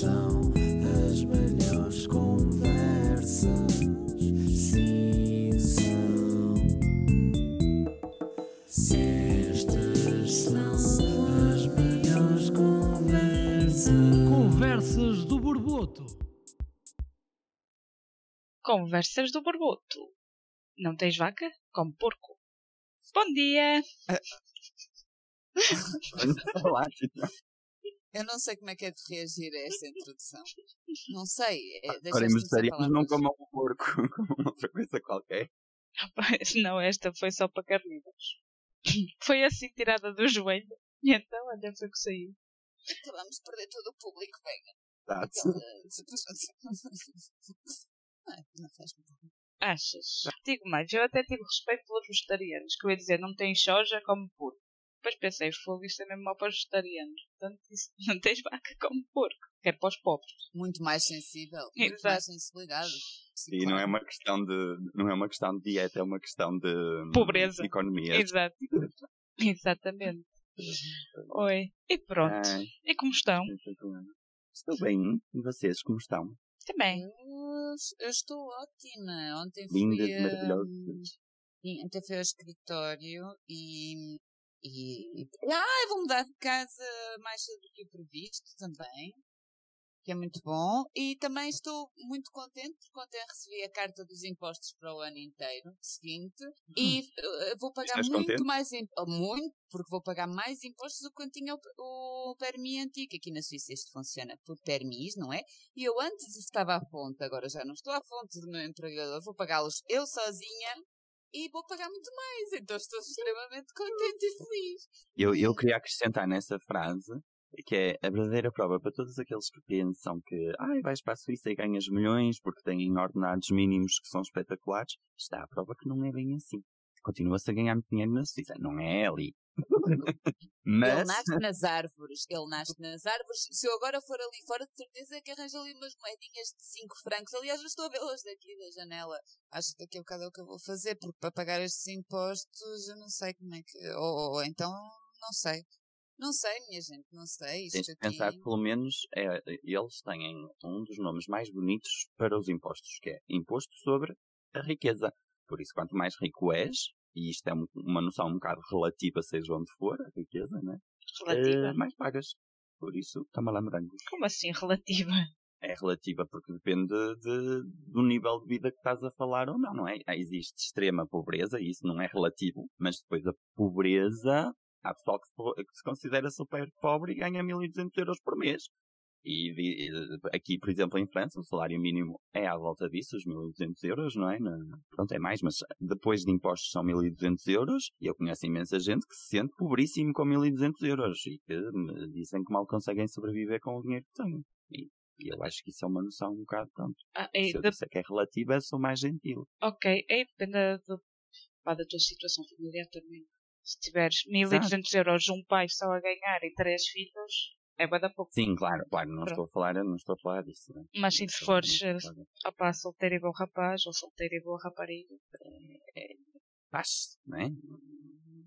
são as melhores conversas. Sim, são. Estas são as melhores conversas. Conversas do Borboto. Conversas do Borboto. Não tens vaca? Come porco. Bom dia! Olá, Eu não sei como é que é de reagir a esta introdução. Não sei. é- Agora deixaste-me sem vegetarianos não palavras. comam o porco, como outra coisa qualquer. Rapaz, Não, esta foi só para carnívoros. Foi assim tirada do joelho. E então, olha, foi que saiu. Acabamos de perder todo o público, venga. Exato. Não, não faz mal. Achas? Digo mais, eu até tive respeito pelos vegetarianos, que eu ia dizer, não tem soja, come porco. Depois pensei, fogo, isto é mesmo mau para os vegetarianos. Portanto, isso, não tens vaca, come porco. Quer para os pobres. Muito mais sensível. Muito Exato. mais sensibilidade. Sim, E não é claro. uma questão de não é uma questão de dieta, é uma questão de Pobreza. de economia. Exato. Exatamente. Oi. E pronto. Ai, E como estão? Estou bem. E vocês, como estão? Também. Eu, eu estou ótima. Ontem Lindas, fui. a- maravilhosas. Sim, Ontem fui ao escritório e. E. Ah, eu vou mudar de casa mais cedo do que o previsto também. Que é muito bom. E também estou muito contente porque ontem recebi a carta dos impostos para o ano inteiro seguinte. E eh, vou pagar Estás muito contente? mais impostos. Muito, porque vou pagar mais impostos do que tinha o, o permis antigo. Aqui na Suíça isto funciona por permis, não é? E eu antes estava à fonte, agora já não estou à fonte do meu empregador. Vou pagá-los eu sozinha e vou pagar muito mais. Então estou extremamente contente e feliz. Eu, eu queria acrescentar nessa frase que é a verdadeira prova para todos aqueles que pensam que ai, vais para a Suíça e ganhas milhões porque têm ordenados mínimos que são espetaculares. Está a prova que não é bem assim. Continua-se a ganhar muito dinheiro na Suíça. Não é ali. Ele Mas nasce nas árvores. Ele nasce nas árvores. Se eu agora for ali fora, de certeza que arranjo ali umas moedinhas de 5 francos. Aliás, eu estou a vê-las daqui da janela. Acho que daqui a bocado é o que eu vou fazer, porque para pagar estes impostos, eu não sei como é que. Ou, ou- então, não sei. Não sei, minha gente, não sei. Isto tens de aqui... pensar que pelo menos é, eles têm um dos nomes mais bonitos para os impostos, que é Imposto sobre a Riqueza. Por isso, quanto mais rico és, e isto é um- uma noção um bocado relativa, seja onde for, a riqueza, né? Relativa. Eh, mais pagas. Por isso, toma lá morangos. Como assim relativa? É relativa porque depende de- do nível de vida que estás a falar ou não, não é? Existe extrema pobreza e isso não é relativo, mas depois a pobreza, há pessoal que se, que se considera super pobre e ganha 1200 euros por mês. E eh, aqui, por exemplo, em França, o salário mínimo é à volta disso, os 1200 euros, não é? Pronto, é mais, mas depois de impostos são 1200 euros e eu conheço imensa gente que se sente pobríssimo com 1200 euros e que me dizem que mal conseguem sobreviver com o dinheiro que têm. E e eu acho que isso é uma noção um bocado tanto. Ah, é, Se eu de- disser que é relativa, sou mais gentil. Ok, é depende do, pá, da tua situação familiar também. Se tiveres 1200 euros, um pai só a ganhar e três filhos, é bada pouco. Sim, claro, claro, não Pronto. estou a falar, não estou a falar disso. Né? Mas se estou- fores eh, opá, solteiro e bom rapaz ou solteiro e boa rapariga, Faz, não é?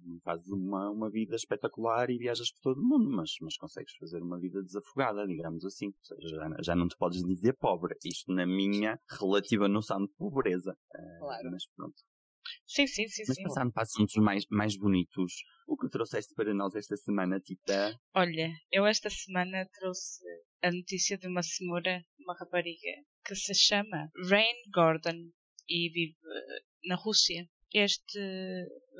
Não fazes uma, uma vida espetacular e viajas por todo o mundo, mas, mas consegues fazer uma vida desafogada, digamos assim. Ou seja, já, já não te podes dizer pobre. Isto na minha relativa noção de pobreza. Eh, Claro. Mas pronto. Sim, sim, sim, Mas sim. passando para assuntos mais, mais bonitos, o que trouxeste para nós esta semana, Tita? Olha, eu esta semana trouxe a notícia de uma senhora, uma rapariga, que se chama Rain Gordon e vive na Rússia. Este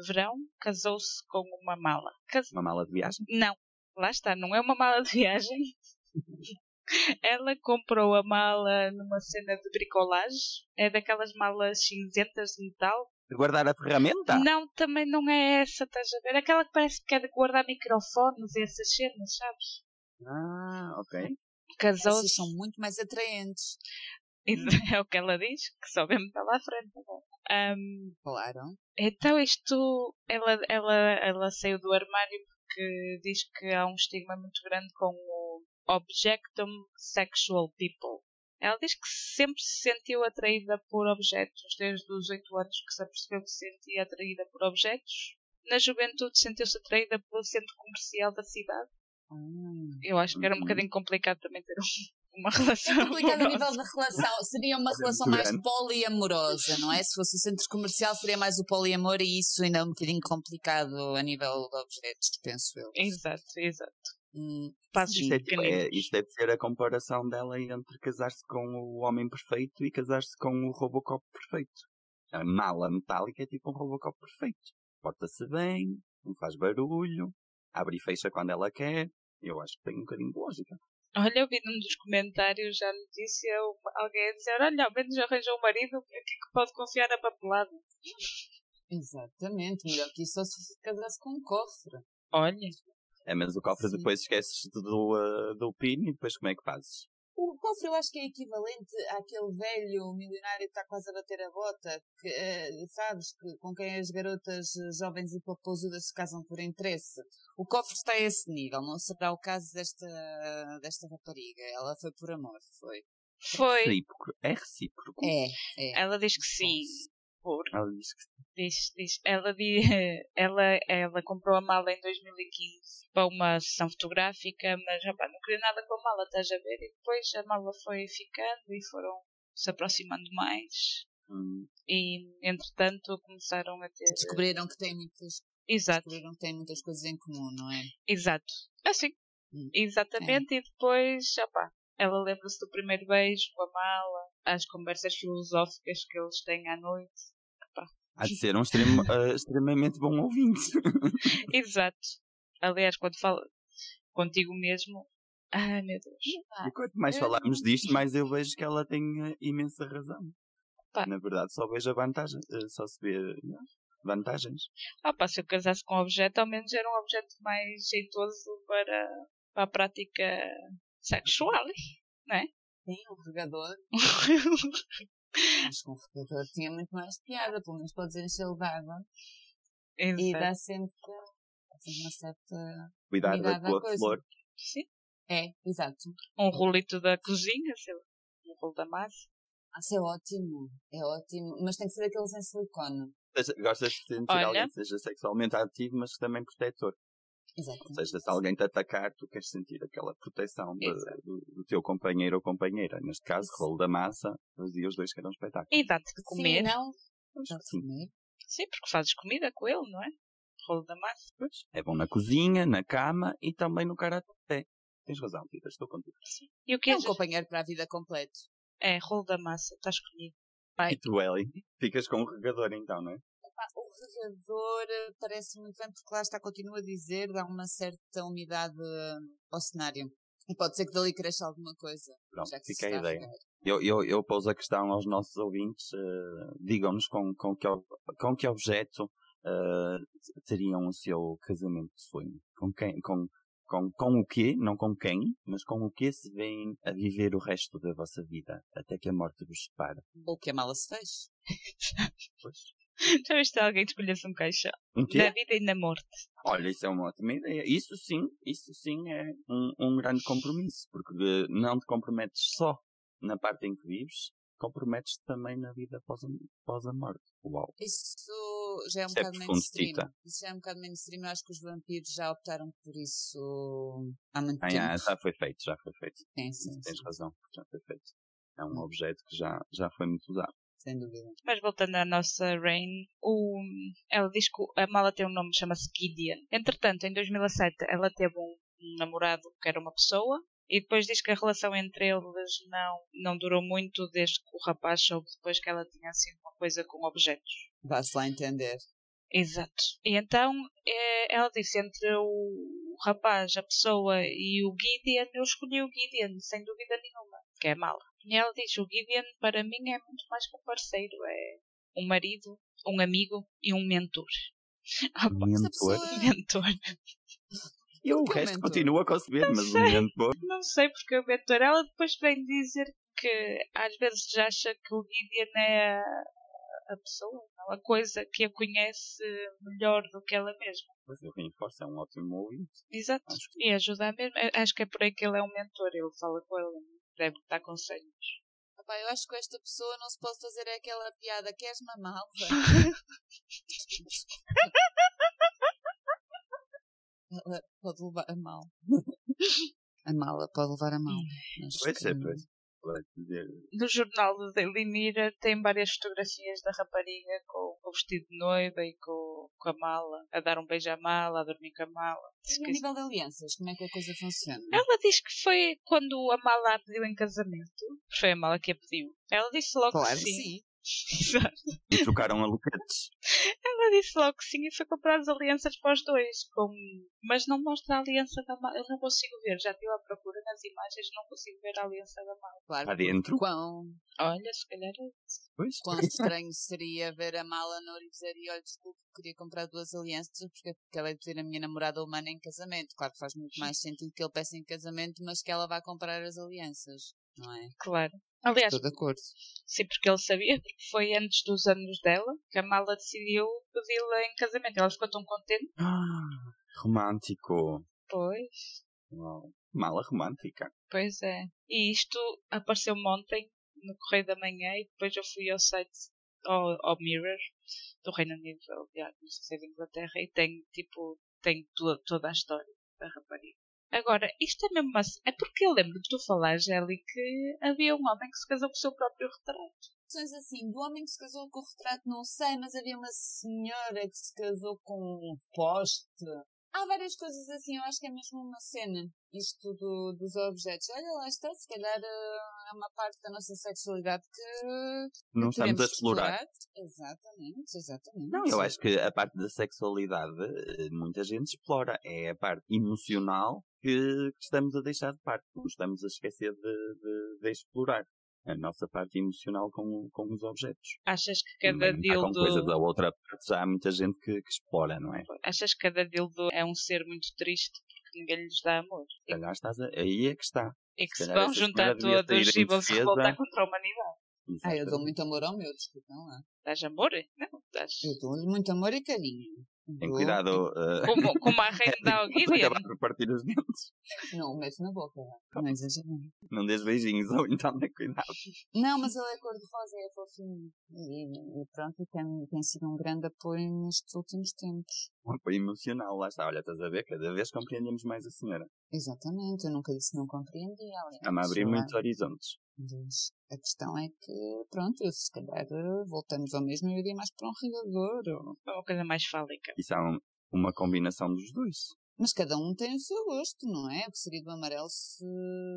verão casou-se com uma mala. Cas- Uma mala de viagem? Não, lá está, não é uma mala de viagem. Ela comprou a mala numa cena de bricolagem. É daquelas malas cinzentas de metal. De guardar a ferramenta? Não, também não é essa, estás a ver? Aquela que parece que é de guardar microfones e essas cenas, sabes? Ah, ok. Essas Casou-se. são muito mais atraentes. Isso é o que ela diz, que só lá à frente. tá bom. Ahm, Claro. então isto, ela, ela, ela saiu do armário porque diz que há um estigma muito grande com o objectum sexual people. Ela diz que sempre se sentiu atraída por objetos, desde os 8 anos que se apercebeu que se sentia atraída por objetos. Na juventude sentiu-se atraída pelo centro comercial da cidade. Hum. Eu acho que era um bocadinho complicado também ter um, uma relação É complicado a nível amorosa. de relação. Seria uma relação mais poliamorosa, não é? Se fosse o centro comercial, seria mais o poliamor e isso ainda é um bocadinho complicado a nível de objetos, penso eu. Exato, exato. Hum, Passos Isto, é, tipo- é, isto deve ser a comparação dela entre casar-se com o homem perfeito e casar-se com o Robocop perfeito. A mala metálica é tipo um Robocop perfeito. Porta-se bem, não faz barulho, abre e fecha quando ela quer. Eu acho que tem um bocadinho de lógica. Olha, eu vi num dos comentários já notícia alguém a dizer: Olha, ao menos arranjou um marido que que pode confiar na papelada. exatamente. Melhor que isso só se casasse com um cofre. Olha, É, mas o cofre Sim. depois esqueces do, uh, do PIN e depois como é que fazes? O cofre eu acho que é equivalente àquele velho milionário que está quase a bater a bota, que, eh, sabes, que, com quem as garotas eh, jovens e popousudas se casam por interesse. O cofre está a esse nível, não será o caso desta, desta rapariga. Ela foi por amor, foi. foi. Recíproco. É recíproco. É, é. Ela diz que sim. Por, Ela diz que diz, diz, ela, ela, ela comprou a mala em 2015 para uma sessão fotográfica, mas rapaz, não queria nada com a mala, estás a ver? E depois a mala foi ficando e foram se aproximando mais. hum, E entretanto começaram a ter. Descobriram que têm muitas, Exato. descobriram que têm muitas coisas em comum, não é? Exato. Assim. Hum. Exatamente. E depois, opá, ela lembra-se do primeiro beijo com a mala, as conversas filosóficas que eles têm à noite. há de ser um extremo, uh, extremamente bom ouvinte. Exato. Aliás, quando fala contigo mesmo, ai meu Deus. E quanto mais eu- falarmos disto, mais eu vejo que ela tem uh, imensa razão. Pá. Na verdade, só vejo a vantagem, uh, só se vê uh, vantagens. Ah, pá, se eu casasse com um objeto, ao menos era um objeto mais jeitoso para, para a prática sexual. Sim, o regador. Acho que um regador tinha muito mais piada, pelo menos podes encher de água. E Exato. dá sempre, dá sempre uma certa. Cuidar da tua coisa. flor. Sim. É, exato. Um rolito da cozinha, sei lá. Um rolo da massa. Ah, isso é ótimo. É ótimo. Mas tem que ser aqueles em silicone. Gostas de sentir Olha. alguém que seja sexualmente ativo, mas também protetor. Exato. Ou seja, se alguém te atacar, tu queres sentir aquela proteção de- do, do teu companheiro ou companheira. Neste caso, rolo da massa, fazia os dois que eram um espetáculo. E dá-te de Sim, comer. não? Acho Dá que de sim. comer. Sim, porque fazes comida com ele, não é? Rolo da massa. Pois. É bom na cozinha, na cama e também no karaté. Tens razão, Tita, estou contigo. E o que É é? um companheiro para a vida completo. É, rolo da massa. Estás comigo. Vai. E tu, Ellie, ficas com o regador então, não é? Epá, o regador eh, parece muito bem porque lá está, continua a dizer, dá uma certa umidade ao cenário. E pode ser que dali cresça alguma coisa. Pronto, já que fica a ideia. regar. Eu, eu, eu pouso a questão aos nossos ouvintes. eh, Digam-nos com, com, que, com que objeto eh, teriam o seu casamento de sonho. Com quem? Com, com, com o quê? Não com quem, mas com o que se vêm a viver o resto da vossa vida, até que a morte vos separe. Ou que a mala se feche. Pois. Já viste alguém que escolhesse um caixão? Um Na quê? vida e na morte. Olha, isso é uma ótima ideia. Isso sim, isso sim é um, um grande compromisso, porque não te comprometes só na parte em que vives, comprometes-te também na vida após a, após a morte. Uau. Isso já é um Isso é bocado profundo, mainstream. Isso já é um bocado mainstream. Eu acho que os vampiros já optaram por isso há muito Ah, tempo. já, já foi feito, já foi feito. Sim, sim, Tens sim, razão, já foi feito. É um objeto que já, já foi muito usado. Sem dúvida. Mas voltando à nossa Rain, o, ela diz que a mala tem um nome, chama-se Gideon. Entretanto, em 2007, ela teve um, um namorado que era uma pessoa. E depois diz que a relação entre eles não, não durou muito desde que o rapaz soube depois que ela tinha sido uma coisa com objetos. Vá-se lá entender. Exato. E então é, ela disse entre o rapaz, a pessoa e o Gideon, eu escolhi o Gideon, sem dúvida nenhuma, que é mala. E ela diz, o Gideon para mim é muito mais que um parceiro, é um marido, um amigo e um mentor. Ah, Mentor. pessoa- mentor. E o que é um resto mentor? continua a conceber, Não mas o sei. mentor. Não sei porque o mentor. Ela depois vem dizer que às vezes já acha que o Gideon é a, a pessoa, não, a coisa que a conhece melhor do que ela mesma. Pois eu reforço, é um ótimo ouvinte. Exato. Acho E ajudar mesmo. Acho que é por aí que ele é um mentor. Ele fala com ele, deve dar conselhos. Epá, eu acho que com esta pessoa não se pode fazer aquela piada. Queres uma malva? Ela pode levar a mal. A mala pode levar a. Acho Pois que- é, pois. No jornal do Daily Mirror tem várias fotografias da rapariga com, com o vestido de noiva e com, com a mala, a dar um beijo à mala, a dormir com a mala. Diz E isso- nível de alianças, como é que a coisa funciona? Ela diz que foi quando a mala a pediu em casamento. Foi a mala que a pediu. Ela disse logo Claro que que sim. sim. Exato. E trocaram alucates. Ela disse logo que sim e foi comprar as alianças para os dois. Com... Mas não mostra a aliança da mala. Eu não consigo ver. Já estive à procura nas imagens não consigo ver a aliança da mala. Claro. Para dentro. Quão, Olha, se calhar é isso. Pois. quão estranho seria ver a mala no e dizer, e olha, desculpe, queria comprar duas alianças porque acabei de ter a minha namorada humana em casamento. Claro que faz muito mais sentido que ele peça em casamento, mas que ela vá comprar as alianças, não é? Claro. Aliás, Estou de acordo. sim, porque ele sabia, porque foi antes dos anos dela que a mala decidiu pedi-la em casamento. Ela ficou tão contente. Ah, romântico. Pois, Uau. Mala romântica. pois é. E isto apareceu-me ontem no Correio da Manhã e depois eu fui ao site, ao, ao Mirror do Reino Unido, aliás, não sei se é de Inglaterra, e tem tipo, tem to- toda a história da rapariga. Agora, isto é mesmo assim, é porque eu lembro de tu falar, Gelly, que havia um homem que se casou com o seu próprio retrato. Questões assim, do homem que se casou com o retrato, não sei, mas havia uma senhora que se casou com um poste. Há várias coisas assim, eu acho que é mesmo uma cena, isto do, dos objetos. Olha, lá está, se calhar eh, é uma parte da nossa sexualidade que Não estamos a explorar. Exatamente, exatamente. Não, eu acho que a parte da sexualidade eh, muita gente explora. É a parte emocional que, que estamos a deixar de parte. Não estamos a esquecer de, de- de explorar a nossa parte emocional com, com os objetos. Achas que cada Também está com coisa da dildo. outra parte. Já há muita gente que, que explora, não é? Achas que cada dildo é um ser muito triste porque ninguém lhes dá amor? Se calhar estás a... Aí é que está. E que Se se vão juntar todos e vão se revoltar contra a humanidade. Ah, eu dou muito amor ao meu, desculpem lá. Dás amor? Não, dás. Eu dou-lhe muito amor e carinho. Tem cuidado. eh, Como, como a reina da para Gideon. acabar por partir os dentes. Não, o meto na boca. Não exagerando. Não dês beijinhos, ou então dê cuidado. Não, mas ele é cor-de-rosa, é fofinho. E, e pronto, e tem, tem sido um grande apoio nestes últimos tempos. Um apoio emocional, lá está. Olha, estás a ver? Cada vez compreendemos mais a senhora. Exatamente, eu nunca disse que não compreendia. Está-me a abrir Eu muitos horizontes. Mas a questão é que, pronto, eu se calhar voltamos ao mesmo, eu iria mais para um regador. ou- uma coisa mais fálica. Isso é um- uma combinação dos dois. Mas cada um tem o seu gosto, não é? O que seria do amarelo se,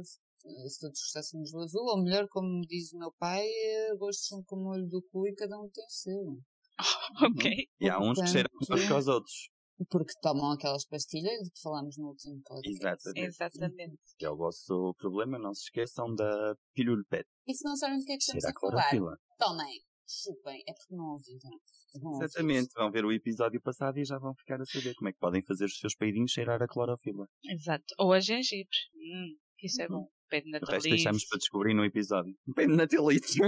se, se todos gostássemos do azul, ou melhor, como diz o meu pai, eh, gostos são como o olho do cu e cada um tem o seu. Ok. E há uns que cheiram uns que aos outros. Porque tomam aquelas pastilhas de que falámos no último podcast. Exatamente. Exatamente. Que é o vosso problema. Não se esqueçam da pílula pet. E se não sabem do que é que estamos Cheira a falar, clorofila. tomem, chupem, é porque não ouviram. Vão ouvir. Exatamente. Vão ver o episódio passado e já vão ficar a saber como é que podem fazer os seus peidinhos cheirar a clorofila. Exato. Ou a gengibre. Hum, isso é Uhum. bom. Pede O resto deixamos para descobrir no episódio. Depende na telite.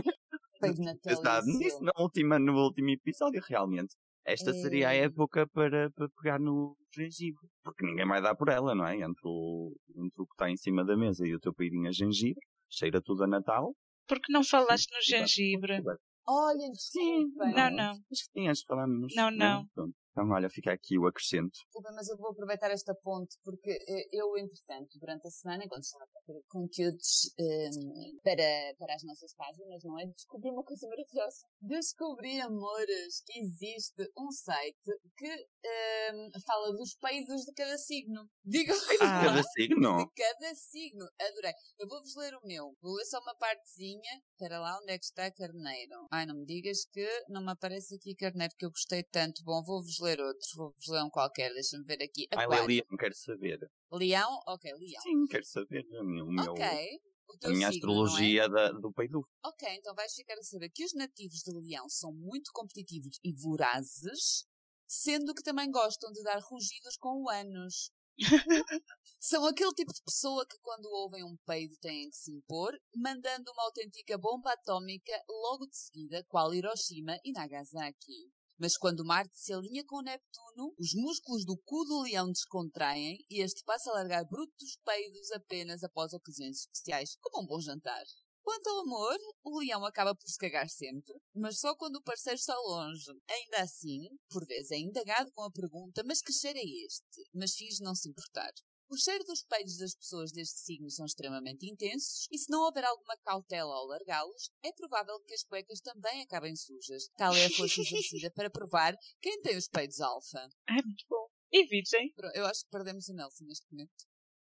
Peido na Verdade. Nisso, na última, no último episódio, realmente. Esta seria a É. época para, para pegar no gengibre. Porque ninguém vai dar por ela, não é? Entre o, entre o que está em cima da mesa e o teu peidinho a gengibre, cheira tudo a Natal. Porque não falaste no E vai- gengibre? Olha, desculpem. Não, não. Acho que tinhas que falarmos. Não, não. Então, olha, fica aqui o acrescento. Desculpa, mas eu vou aproveitar esta ponte porque eh, eu, entretanto, durante a semana, enquanto estava a fazer conteúdos eh, para, para as nossas páginas, não é? Descobri uma coisa maravilhosa. Descobri, amores, que existe um site que eh, fala dos peidos de cada signo. Diga Ah. Cada signo. de cada signo. Adorei. Eu vou-vos ler o meu. Vou ler só uma partezinha. Espera lá, onde é que está Carneiro? Ai, não me digas que não me aparece aqui Carneiro, que eu gostei tanto. Bom, vou-vos ler outros. Vou-vos ler um qualquer. Deixa-me ver aqui. Ai. Lelia, não quero saber. Leão? Ok, Leão. Sim, quero saber. O meu, Ok. O a minha signo, é? astrologia da, do peido. Ok, então vais ficar a saber que os nativos de Leão são muito competitivos e vorazes, sendo que também gostam de dar rugidos com o ânus. São aquele tipo de pessoa que quando ouvem um peido têm que se impor, mandando uma autêntica bomba atómica logo de seguida, qual Hiroshima e Nagasaki. Mas quando Marte se alinha com Neptuno, os músculos do cu do leão descontraem e este passa a largar brutos peidos apenas após ocasiões especiais, como um bom jantar. Quanto ao amor, o leão acaba por se cagar sempre, mas só quando o parceiro está longe. Ainda assim, por vezes é indagado com a pergunta: mas que cheiro é este? Mas finge não se importar. O cheiro dos peidos das pessoas deste signo são extremamente intensos e se não houver alguma cautela ao largá-los, é provável que as cuecas também acabem sujas. Tal é a força exercida para provar quem tem os peidos alfa. É muito bom. E virgem? Pro- Eu acho que perdemos o Nelson neste momento.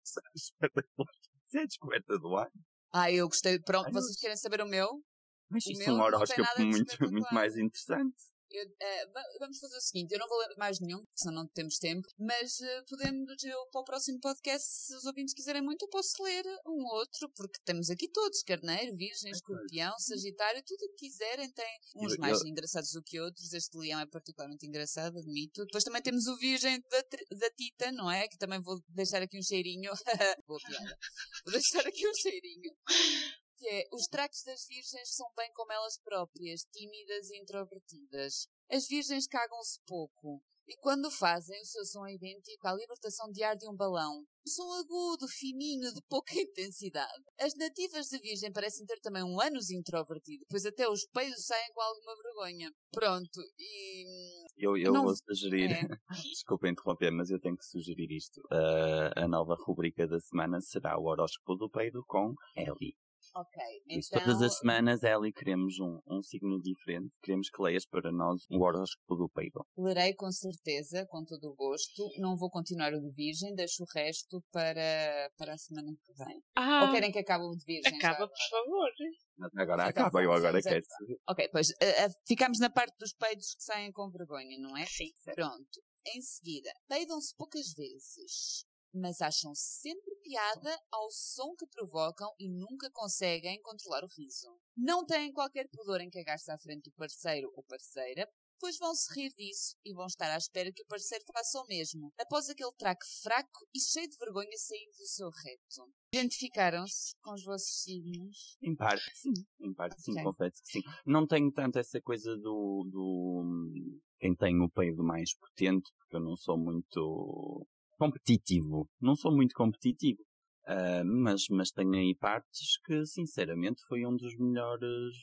Isso é a descoberta do ar. Ah, eu gostei. Pronto, Ai, vocês querem saber o meu? Mas O isso é meu um não tem horóscopo muito, muito mais interessante. Eu, va- vamos fazer o seguinte, eu não vou ler mais nenhum, senão não temos tempo, mas eh, podemos, eu, para o próximo podcast, se os ouvintes quiserem muito, eu posso ler um outro, porque temos aqui todos, carneiro, virgem, escorpião, sagitário, tudo o que quiserem, tem uns mais engraçados do que outros, este leão é particularmente engraçado, admito. Depois também temos o virgem da, da Tita, não é? Que também vou deixar aqui um cheirinho. Boa piada. Vou deixar aqui um cheirinho. Que é os traços das virgens são bem como elas próprias, tímidas e introvertidas. As virgens cagam-se pouco. E quando fazem, o seu som é idêntico à libertação de ar de um balão. Um som agudo, fininho, de pouca intensidade. As nativas da Virgem parecem ter também um ânus introvertido, pois até os peidos saem com alguma vergonha. Pronto, e... Eu, eu Não- vou sugerir, É. desculpa interromper, mas eu tenho que sugerir isto. Ah, a nova rubrica da semana será o horóscopo do peido com Ellie. Ok, então... todas as semanas, Ellie, queremos um, um signo diferente. Queremos que leias para nós o horóscopo do peido. Lerei com certeza, com todo o gosto. Não vou continuar o de Virgem, deixo o resto para, para a semana que vem. Ah, Ou querem que acabe o de Virgem? acaba, por favor. Agora Então, acaba, eu agora quero. Ok, pois eh, eh, ficamos na parte dos peidos que saem com vergonha, não é? Sim. Pronto. Em seguida, peidam-se poucas vezes, mas acham sempre piada ao som que provocam e nunca conseguem controlar o riso. Não têm qualquer pudor em cagar-se à frente do parceiro ou parceira, pois vão se rir disso e vão estar à espera que o parceiro faça o mesmo, após aquele traque fraco e cheio de vergonha sair do seu reto. Identificaram-se com os vossos signos? Em parte, sim. Em parte, sim, Ok. confesso que sim. Não tenho tanto essa coisa do, do. Quem tem o peido mais potente, porque eu não sou muito competitivo. Não sou muito competitivo. Ah, mas, mas tenho aí partes que, sinceramente, foi um dos melhores.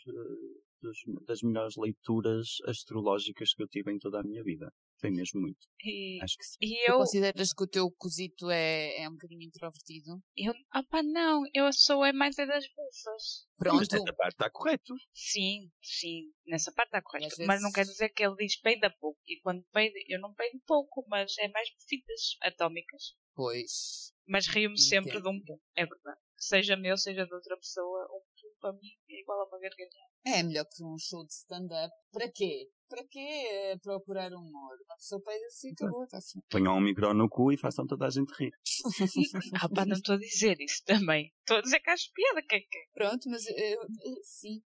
dos- das melhores leituras astrológicas que eu tive em toda a minha vida. Foi mesmo muito. E, Acho que sim. e Tu eu, consideras que o teu cosito é, é um bocadinho introvertido? eu, opa, não, eu sou é mais é das bufas. Pronto. Mas essa parte está correto. Sim, sim, nessa parte está correto. às Mas não vezes- quer dizer que ele diz peida pouco. E quando peida, eu não peido pouco, mas é mais bufitas atómicas. Pois. Mas rio-me sempre Entendo. de um pum, é verdade. Seja meu, seja de outra pessoa, um pum para mim é igual a uma gargalhada. É melhor que um show de stand-up. Para quê? Para quê eh, procurar humor? Uma pessoa peida assim, acabou, está assim. Ponham um micro no cu e façam toda a gente rir. Ah, pá, não estou a dizer isso também. Estou a dizer que acho piada, que é que Pronto, mas eu- sim.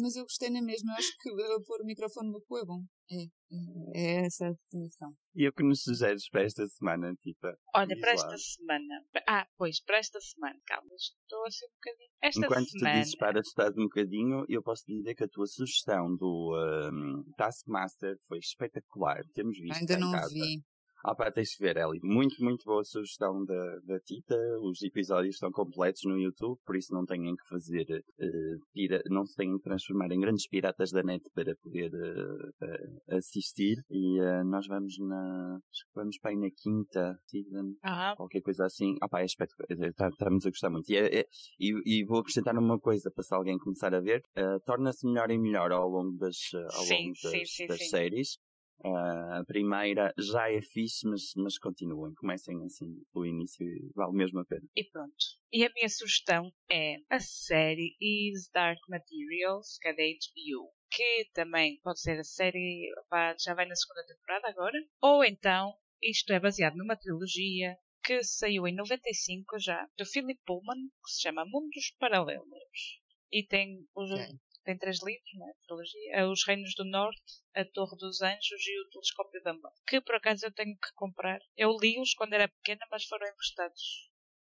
Mas eu gostei na mesma. Eu acho que pôr o microfone no cu é bom. É, é essa a definição. E o que nos sugeres para esta semana, Tita? Olha, Diz para lá. esta semana. Ah, pois, para esta semana. Calma, estou assim um bocadinho. Esta Enquanto semana. tu dizes para estás um bocadinho, eu posso dizer que a tua sugestão do um, Taskmaster foi espetacular. Temos visto Ainda não casa. vi. Ah pá, tens de ver, Ellie. Muito, muito boa sugestão da, da Tita. Os episódios estão completos no YouTube, por isso não têm que fazer, eh, pira- não se têm que transformar em grandes piratas da net para poder eh, eh, assistir. E nós vamos na, vamos para aí na quinta season qualquer coisa assim. Ah pá, é espetacular. Tá- Estamos a gostar muito. E, é- é- e- e vou acrescentar uma coisa para se alguém começar a ver. Torna-se melhor e melhor ao longo das, ao Sim, longo sim, das, sim, das sim. séries. Ah, a primeira já é fixe, mas, mas continuem. Comecem assim pelo início e vale mesmo a pena. e pronto. E a minha sugestão é a série Is Dark Materials, que é da HBO. Que também pode ser a série, opá, já vai na segunda temporada agora. Ou então, isto é baseado numa trilogia que saiu em 95 já, do Philip Pullman, que se chama Mundos Paralelos. E tem os. Tem três livros, não é? Trilogia. É Os Reinos do Norte, A Torre dos Anjos e O Telescópio da Morte. Que por acaso eu tenho que comprar. Eu li-os quando era pequena, mas foram emprestados.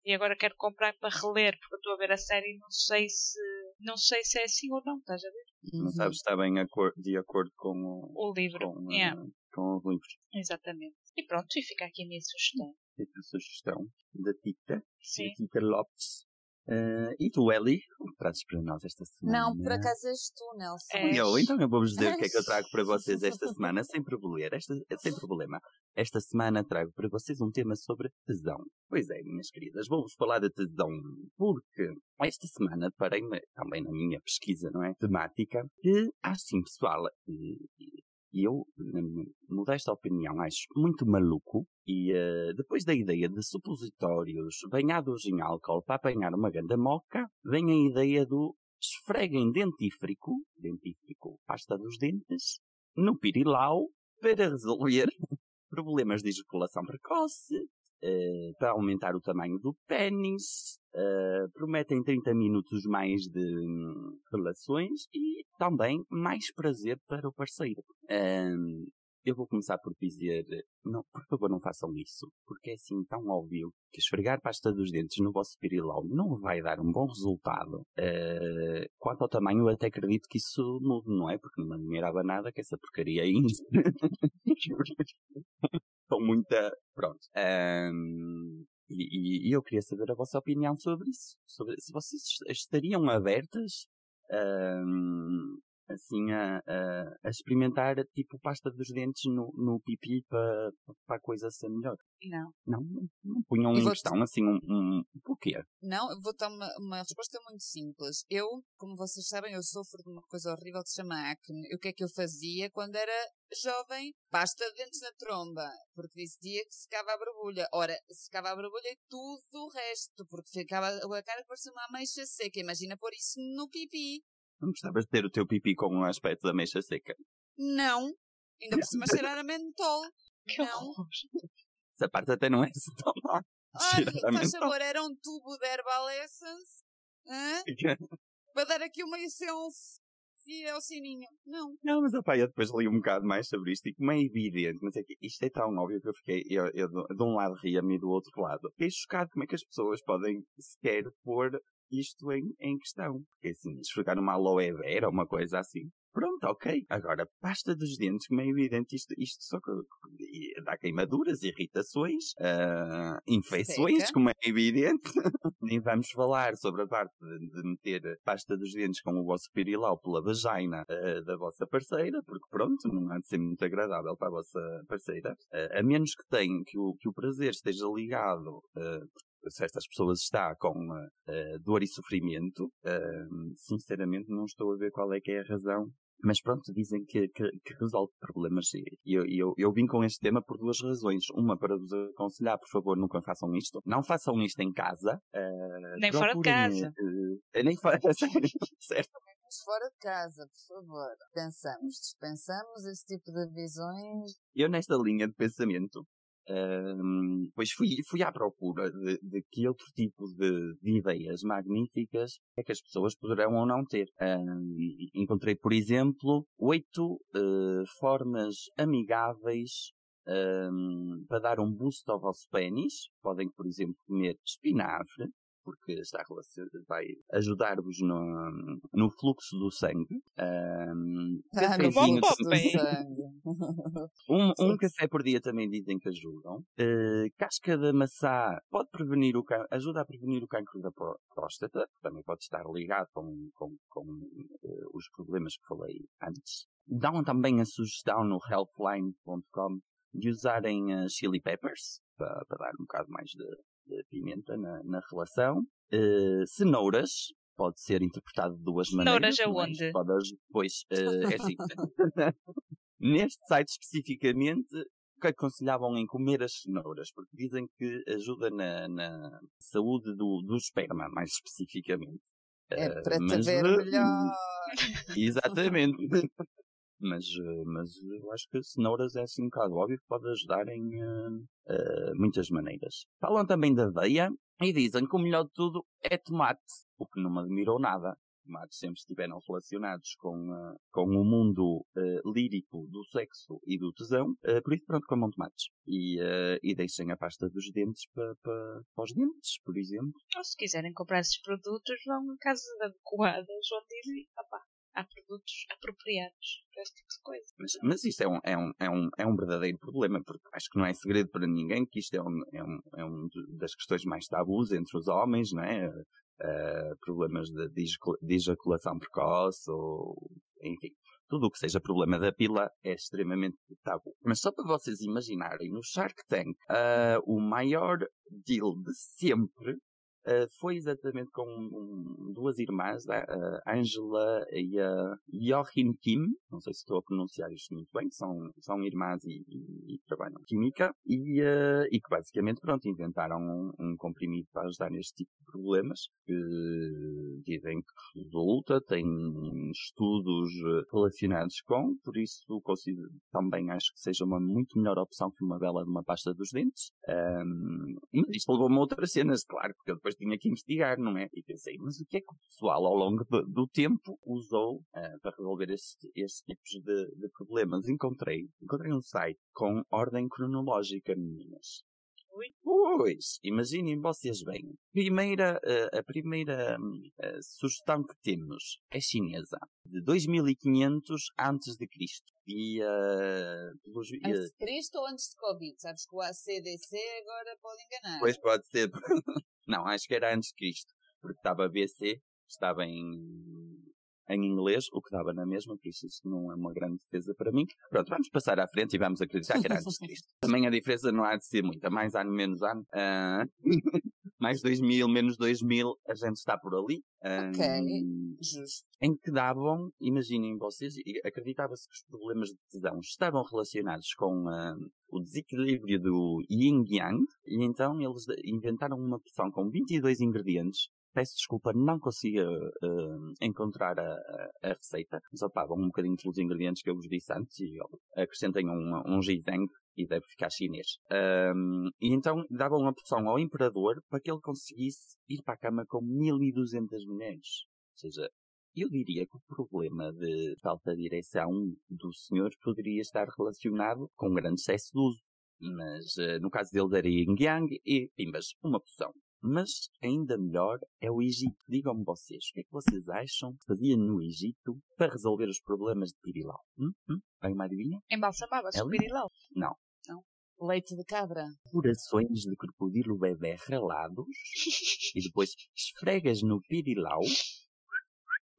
E agora quero comprar para reler, porque eu estou a ver a série e não sei se. Não sei se é assim ou não, estás a ver? Não Uhum. sabes se está bem de acordo com o, O livro. com, Yeah, eh, com os livros. exatamente. E pronto, e fica aqui a minha sugestão. Esta sugestão da Tita, Sim. da Tita Lopes. Eh, e tu, Ellie, o que trazes para nós esta semana? Não, por acaso és tu, Nelson. É. Eu, então eu vou-vos dizer o que é que eu trago para vocês esta semana, sem problema. Esta, sem problema. Esta semana trago para vocês um tema sobre tesão. Pois é, minhas queridas, vou-vos falar de tesão, porque esta semana parei-me também na minha pesquisa, não é? Temática, que, assim, pessoal, e, e eu, na minha modesta opinião, acho muito maluco. E eh, depois da ideia de supositórios banhados em álcool para apanhar uma ganda moca, vem a ideia do esfreguem dentífrico, dentífrico, pasta dos dentes, no pirilau para resolver problemas de ejaculação precoce, eh, para aumentar o tamanho do pênis, eh, prometem 30 minutos mais de hum, relações e também mais prazer para o parceiro. Ahm, eu vou começar por dizer, não, por favor não façam isso, porque é assim tão óbvio que esfregar pasta dos dentes no vosso pirilau não vai dar um bom resultado. Eh, quanto ao tamanho, eu até acredito que isso mude, não é? Porque não admirava nada que essa porcaria ainda. Com muita. Pronto. Ahm, e, e- eu queria saber a vossa opinião sobre isso. Sobre se vocês estariam abertas ahm, assim a, a, a experimentar tipo pasta dos dentes no, no pipi para a coisa ser melhor. Não. Não, não, punham em questão assim um, um porquê. Não, eu vou dar uma, uma resposta muito simples. Eu, como vocês sabem, eu sofro de uma coisa horrível que se chama acne. E o que é que eu fazia quando era jovem? Pasta de dentes na tromba. Porque dizia que secava a borbulha. Ora, secava a borbulha e tudo o resto. Porque ficava a cara que parecia uma ameixa seca. Imagina pôr isso no pipi. Não gostavas de ter o teu pipi com um aspecto da mecha seca? Não. Ainda por cima cheirar a mentol. Que Não. horror. Essa parte até não é assim tão má. Ai, faz favor, era um tubo de Herbal Essence. Hã? Para dar aqui uma essence ao sininho. Não. Não, mas opa, eu depois li um bocado mais sobre isto e como é evidente, mas é que isto é tão óbvio que eu fiquei, eu, eu de de um lado ria-me e do outro lado. Fiquei chocado como é que as pessoas podem sequer pôr isto em, em questão. Porque assim, esfregar uma aloe vera uma coisa assim. Pronto, ok. Agora, pasta dos dentes, como é evidente, isto, isto só dá queimaduras, irritações, ah, infecções, Seca. como é evidente. Nem vamos falar sobre a parte de, de meter pasta dos dentes com o vosso pirilau pela vagina ah, da vossa parceira, porque pronto, não há de ser muito agradável para a vossa parceira. Ah, a menos que tenham, que o, que o prazer esteja ligado, se estas pessoas está com ah, dor e sofrimento, ah, sinceramente não estou a ver qual é que é a razão mas pronto, dizem que, que, que resolve problemas. E eu, eu, eu vim com este tema por duas razões. Uma, para vos aconselhar, por favor, nunca façam isto. Não façam isto em casa. eh, Nem fora de casa. nem fora, sério, certo. Fora de casa, por favor. Pensamos, dispensamos esse tipo de visões. Eu, nesta linha de pensamento, pois fui, fui à procura de, de que outro tipo de, de ideias magníficas é que as pessoas poderão ou não ter. Encontrei, por exemplo, oito eh, formas amigáveis ehm, para dar um boost ao vosso pênis. Podem, por exemplo, comer espinafre, porque está relacionado, vai ajudar-vos no, no fluxo do sangue. Ehm, Ah, no também. sangue. um, um café por dia também dizem que ajudam. Eh, casca de maçã pode prevenir o can- ajuda a prevenir o cancro da pró- próstata, que também pode estar ligado com, com, com eh, os problemas que falei antes. Dão também a sugestão no healthline.com de usarem eh, chili peppers, para, para dar um bocado mais de, de pimenta na, na relação. Eh, cenouras, pode ser interpretado de duas Cenouras maneiras. não é? Aonde? Pode, pois, eh, é assim. Neste site especificamente, o que aconselhavam em comer as cenouras, porque dizem que ajuda na, na saúde do, do esperma, mais especificamente. É Eh, para te mas, ver melhor. Exatamente. Mas, eh, mas eu acho que cenouras é assim um bocado óbvio que pode ajudar em eh, muitas maneiras. Falam também da aveia e dizem que o melhor de tudo é tomate, o que não me admirou nada. Tomates sempre estiveram relacionados com, eh, com o mundo lírico do sexo e do tesão, por isso pronto, comam tomates. E, e deixem a pasta dos dentes para, para, para os dentes, por exemplo. Ou se quiserem comprar esses produtos, vão a casas adequadas onde dizem, opá, há produtos apropriados para esse tipo de coisa. Mas, mas isto é um, é, um, é, um, é um verdadeiro problema, porque acho que não é segredo para ninguém que isto é, um, é, um, é um das questões mais tabus entre os homens, não é? eh, problemas de, de ejacu- de ejaculação precoce, ou enfim, tudo o que seja problema da pila é extremamente tabu. Mas só para vocês imaginarem, no Shark Tank, ah, o maior deal de sempre ah, foi exatamente com um- duas irmãs, a Angela e a Joachim Kim, não sei se estou a pronunciar isto muito bem, são, são irmãs e, e- e trabalham química, e, ah, e que basicamente, pronto, inventaram um, um comprimido para ajudar neste tipo de problemas, que dizem que resulta, tem estudos eh, relacionados com, por isso considero, também acho que seja uma muito melhor opção que uma vela de uma pasta dos dentes. Ahm, mas isto levou-me a outras cenas, claro, porque depois tinha que investigar, não é? E pensei, mas o que é que o pessoal ao longo do, do tempo usou ah, para resolver este- estes tipos de, de problemas? Encontrei, encontrei um site com ordem cronológica, meninas. Ui. Pois, imaginem vocês bem. Primeira, eh, a primeira hum, eh, sugestão que temos é chinesa, de 2500 antes de Cristo. E, eh, pelos, Antes de Cristo ou antes de Covid? Sabes que o ACDC agora pode enganar. Pois pode ser. Não, acho que era antes de Cristo. Porque estava BC, estava em, em inglês, o que dava na mesma, por isso isso não é uma grande defesa para mim. Pronto, vamos passar à frente e vamos acreditar que era antes. Também a diferença não há de ser muita. Mais ano, menos ano. Ah, mais 2000, menos 2000, a gente está por ali. Ok. Justo. em que davam, imaginem vocês, e acreditava-se que os problemas de tesão estavam relacionados com ah, o desequilíbrio do yin yang, e então eles inventaram uma poção com 22 ingredientes. Peço desculpa, não consigo ah, encontrar a, a- receita. Mas opá, um bocadinho pelos ingredientes que eu vos disse antes e acrescentem um, um e deve ficar chinês. Ahm, e então davam uma poção ao imperador para que ele conseguisse ir para a cama com 1200 mulheres. Ou seja, eu diria que o problema de falta de direção do senhor poderia estar relacionado com um grande excesso de uso. Mas eh, no caso dele era Yin Yang e, pimbas, uma poção. Mas ainda melhor é o Egito. Digam-me vocês, o que é que vocês acham que fazia no Egito para resolver os problemas de Pirilau? Hum? Hum? Bem, Marivinha? Embalsamava-se o pirilau. Leite de cabra. Corações de crocodilo bebê ralados e depois esfregas no Pirilau.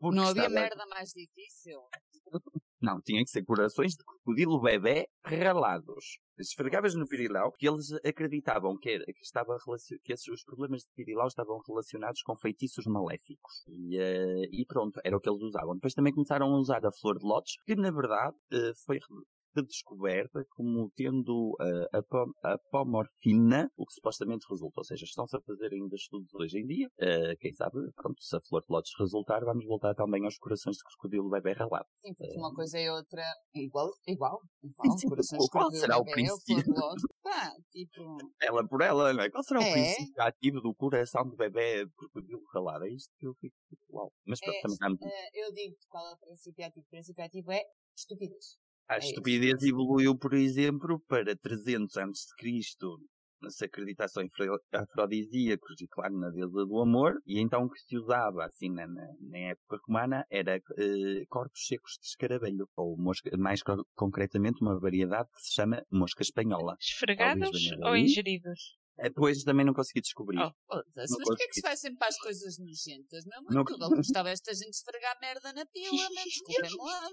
Não havia estava- merda mais difícil. Não, tinha que ser corações de crocodilo bebê ralados. Esfregavas no pirilau que eles acreditavam que, era, que, estava que esses, os problemas de pirilau estavam relacionados com feitiços maléficos. E, eh, e pronto, era o que eles usavam. Depois também começaram a usar a flor de lótus, que na verdade eh, foi redescoberta como tendo eh, a, pom- a pomorfina, o que supostamente resulta. Ou seja, estão-se a fazer ainda estudos hoje em dia. Eh, quem sabe, pronto, se a flor de lótus resultar, vamos voltar também aos corações de crocodilo bebê ralado. Sim, porque uma coisa e outra é igual, igual, igual. Sim, Corações qual de será o bebê, princípio? Pá, tipo, ela por ela, não é? Qual será o É. princípio ativo do coração do bebê crocodilo ralado? É isto que eu fico tipo, uau. Mas pronto, É, também muito... eh, eu digo qual é o princípio ativo. O princípio ativo é estupidez. A é isso. estupidez evoluiu, por exemplo, para 300 antes de Cristo se acreditasse em afro- afrodisíacos e, claro, na deusa do amor, e então o que se usava, assim, na, na- época romana, era eh, corpos secos de escaravelho, ou mosca, mais co- concretamente uma variedade que se chama mosca espanhola. Esfregados ou ingeridos? Eh, Depois também não consegui descobrir. Oh. Não mas porquê é que se vai sempre para as coisas nojentas, meu? Não- Muito não gostava esta gente esfregar merda na pila, man, desculpem-me lá.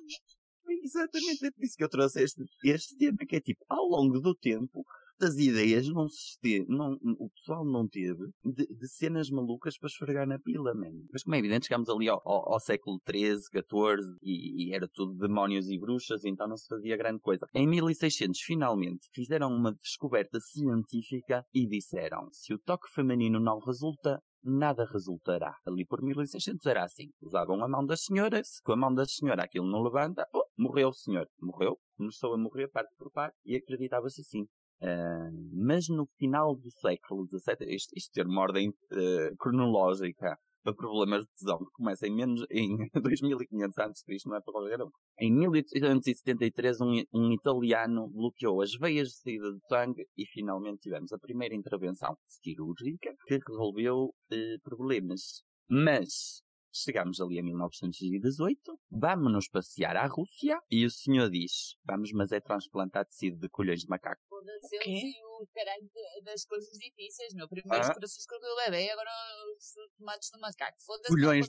Exatamente, é por isso que eu trouxe este, este tema, que é tipo, ao longo do tempo, das ideias não se te, não, o pessoal não teve de, de cenas malucas para esfregar na pila, mano. Mas como é evidente, chegámos ali ao, ao, ao século XIII, XIV e, e era tudo demónios e bruxas, então não se fazia grande coisa. Em 1600, finalmente, fizeram uma descoberta científica e disseram, se o toque feminino não resulta, nada resultará. Ali por 1600 era assim. Usavam a mão da senhora, se com a mão da senhora aquilo não levanta, oh, morreu o senhor. Morreu, começou a morrer parte por parte e acreditava-se assim. Ah, mas no final do século XVII, isto, isto ter uma ordem eh, cronológica para problemas de tesão que começa em menos em 2500 antes de Cristo, não é para qualquer um. Em 1873, um, um italiano bloqueou as veias de saída de sangue e finalmente tivemos a primeira intervenção cirúrgica que resolveu eh, problemas. Mas chegamos ali a 1918, vamos-nos passear à Rússia e o senhor diz, vamos, mas é transplantar tecido de colhões de macaco. Foda-se O quê? eles e o caralho das coisas difíceis, meu. Primeiro os Ah. corações de crocodilo bebê, agora os tomates do macaco. Foda-se, Colhões.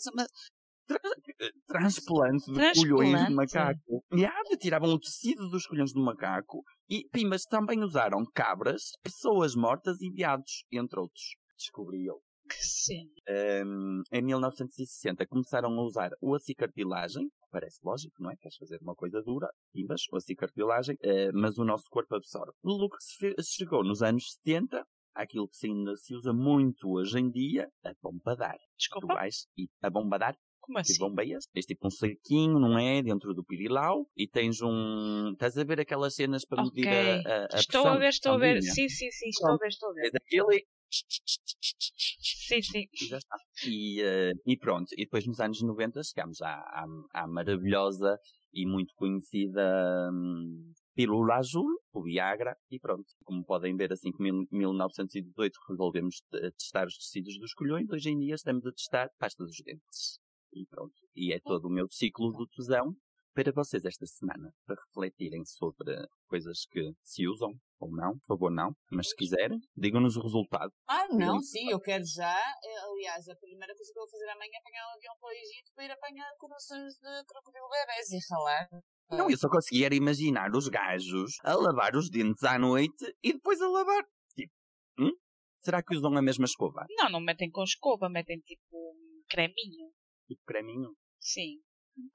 transplante de colhões de macaco. E ah, tiravam o tecido dos colhões do macaco e pimbas também usaram cabras, pessoas mortas e veados, entre outros. Descobri eu. Que sim. Hum, em 1960 começaram a usar o acicartilagem, parece lógico, não é? Queres fazer uma coisa dura, pimbas, o acicartilagem, eh, mas o nosso corpo absorve. O que se chegou nos anos 70, aquilo que se ainda se usa muito hoje em dia, a bombadar. Tu Desculpa, vais e a bombadar como Tipo assim? bombeias. Tens tipo um saquinho, não é? Dentro do pirilau. E tens um. Estás a ver aquelas cenas para Ok. medir a, a, a Estou pressão a ver, estou a ver. Sim, sim, sim, estou a ver, estou a ver. Tens aquilo e. Sim, sim. E já está. E, eh, e pronto. E depois nos anos 90 chegámos à, à, à maravilhosa e muito conhecida hum, pílula azul, o Viagra, e pronto. Como podem ver, assim que em 1918 resolvemos te- testar os tecidos dos colhões, hoje em dia estamos a testar pasta dos dentes. E pronto. E é todo o meu ciclo do tesão para vocês esta semana, para refletirem sobre coisas que se usam ou não, por favor não, mas se quiserem, digam-nos o resultado. Ah, não, Sim. eu quero já. Eh, Aliás, a primeira coisa que eu vou fazer amanhã é apanhar um avião para o Egito para ir apanhar corações de crocodilo bebés e ralar. Não, eu só conseguia era imaginar os gajos a lavar os dentes à noite e depois a lavar. Tipo, hum? Será que usam a mesma escova? Não, não metem com escova, metem tipo um creminho. Tipo creminho? Sim.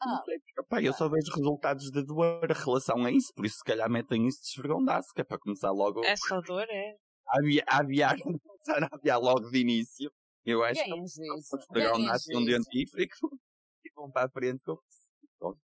Ah, sei. Eu só vejo resultados de dor em relação a isso, por isso se calhar metem isso de esfregondaço, que é para começar logo Essa dor é. a aviar, a aviar, começar a aviar logo de início. Eu acho que ganhem juízo. esfregar um ganhem nasso um dentífrico e vão para a frente com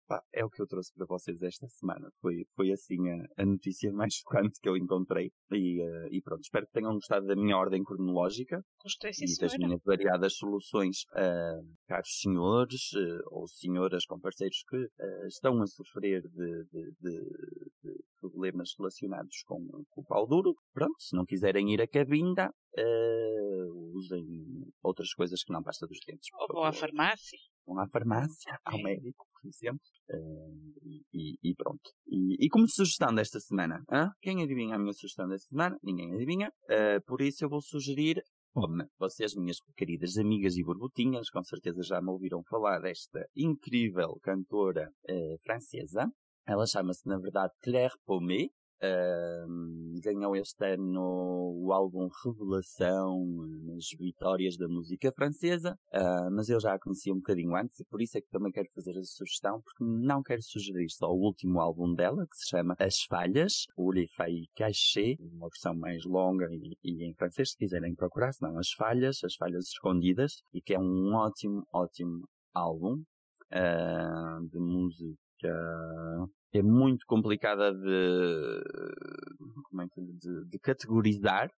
Pá, é o que eu trouxe para vocês esta semana. Foi, foi assim a, a notícia mais chocante que eu encontrei. E, eh, e pronto, espero que tenham gostado da minha ordem cronológica Gostei, sim, e das senhora. minhas variadas soluções, ah, caros senhores eh, ou senhoras com parceiros que estão a sofrer de, de- de- de problemas relacionados com, com o pau duro. Pronto, se não quiserem ir a cabinda, usem outras coisas que não pasta dos dentes. Ou vou à farmácia. vão à farmácia, ao É. médico, por exemplo, eh, e, e- pronto. E, e como sugestão desta semana, hã? quem adivinha a minha sugestão desta semana? Ninguém adivinha, eh, por isso eu vou sugerir, Pome, vocês, minhas queridas amigas e borbotinhas, com certeza já me ouviram falar desta incrível cantora eh, francesa. Ela chama-se, na verdade, Claire Pomé. Ganhou este ano o álbum Revelação nas vitórias da música francesa, ah, mas eu já a conhecia um bocadinho antes e por isso é que também quero fazer a sugestão, porque não quero sugerir só o último álbum dela, que se chama As Falhas, ou Les Failles uma versão mais longa e, e em francês, se quiserem procurar, senão As Falhas, As Falhas Escondidas, e que é um ótimo, ótimo álbum ah, de música é muito complicada de, como é que, de, de categorizar,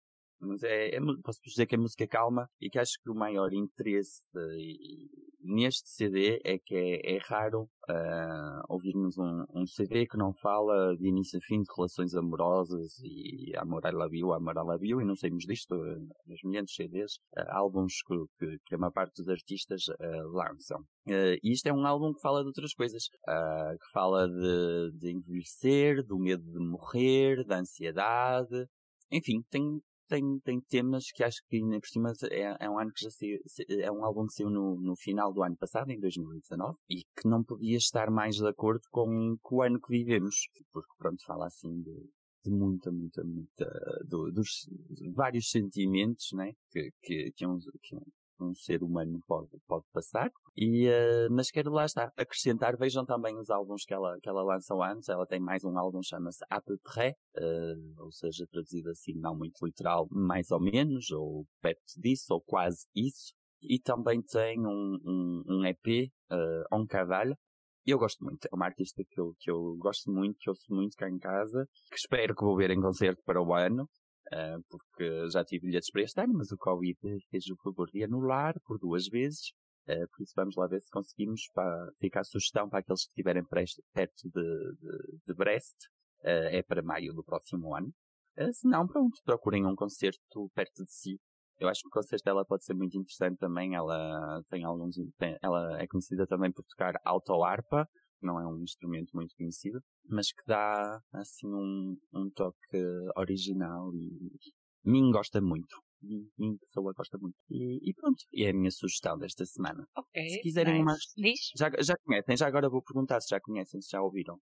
mas é, é posso dizer que é música calma e que acho que o maior interesse eh, neste CD é que é, é raro ah, ouvirmos um, um CD que não fala de início a fim de relações amorosas e amor I love you, amor I love you e não saímos disto eh, nos milhares de CDs, ah, álbuns que, que, que a maior parte dos artistas ah, lançam. E isto é um álbum que fala de outras coisas, ah, que fala de, de envelhecer, do medo de morrer, da ansiedade, enfim, tem, tem, tem temas que acho que ainda por cima é, é um ano que já saiu, é um álbum que saiu no, no final do ano passado, em 2019, e que não podia estar mais de acordo com, com o ano que vivemos, porque pronto, fala assim de, de muita, muita, muita, do- dos vários sentimentos, né, que, que, que, um, que um- ser humano pode, pode passar. E, eh, mas quero lá está, acrescentar, vejam também os álbuns que ela, que ela lançou antes. Ela tem mais um álbum, chama-se À peu près, eh, ou seja, traduzido assim, não muito literal, mais ou menos, ou perto disso, ou quase isso. E também tem um, um, um EP, uh, On Cavalho, eu gosto muito. É uma artista que eu, que eu gosto muito, que ouço muito cá em casa, que espero que vou ver em concerto para o ano. Ah, porque já tive bilhetes para este ano, mas o Covid fez o favor de anular por duas vezes. Ah, por isso vamos lá ver se conseguimos para ficar a sugestão para aqueles que estiverem perto de, de, de Brest. Ah, é para maio do próximo ano. Se não, pronto, procurem um concerto perto de si. Eu acho que o concerto dela pode ser muito interessante também. Ela tem alguns, tem- ela é conhecida também por tocar autoarpa, não é um instrumento muito conhecido, mas que dá assim um, um toque original e mim gosta muito. Mim pessoa gosta muito. E, e pronto, e é a minha sugestão desta semana. Ok. Se quiserem nice. mais- Diz? Já, já conhecem, já agora vou perguntar se já conhecem, se já ouviram.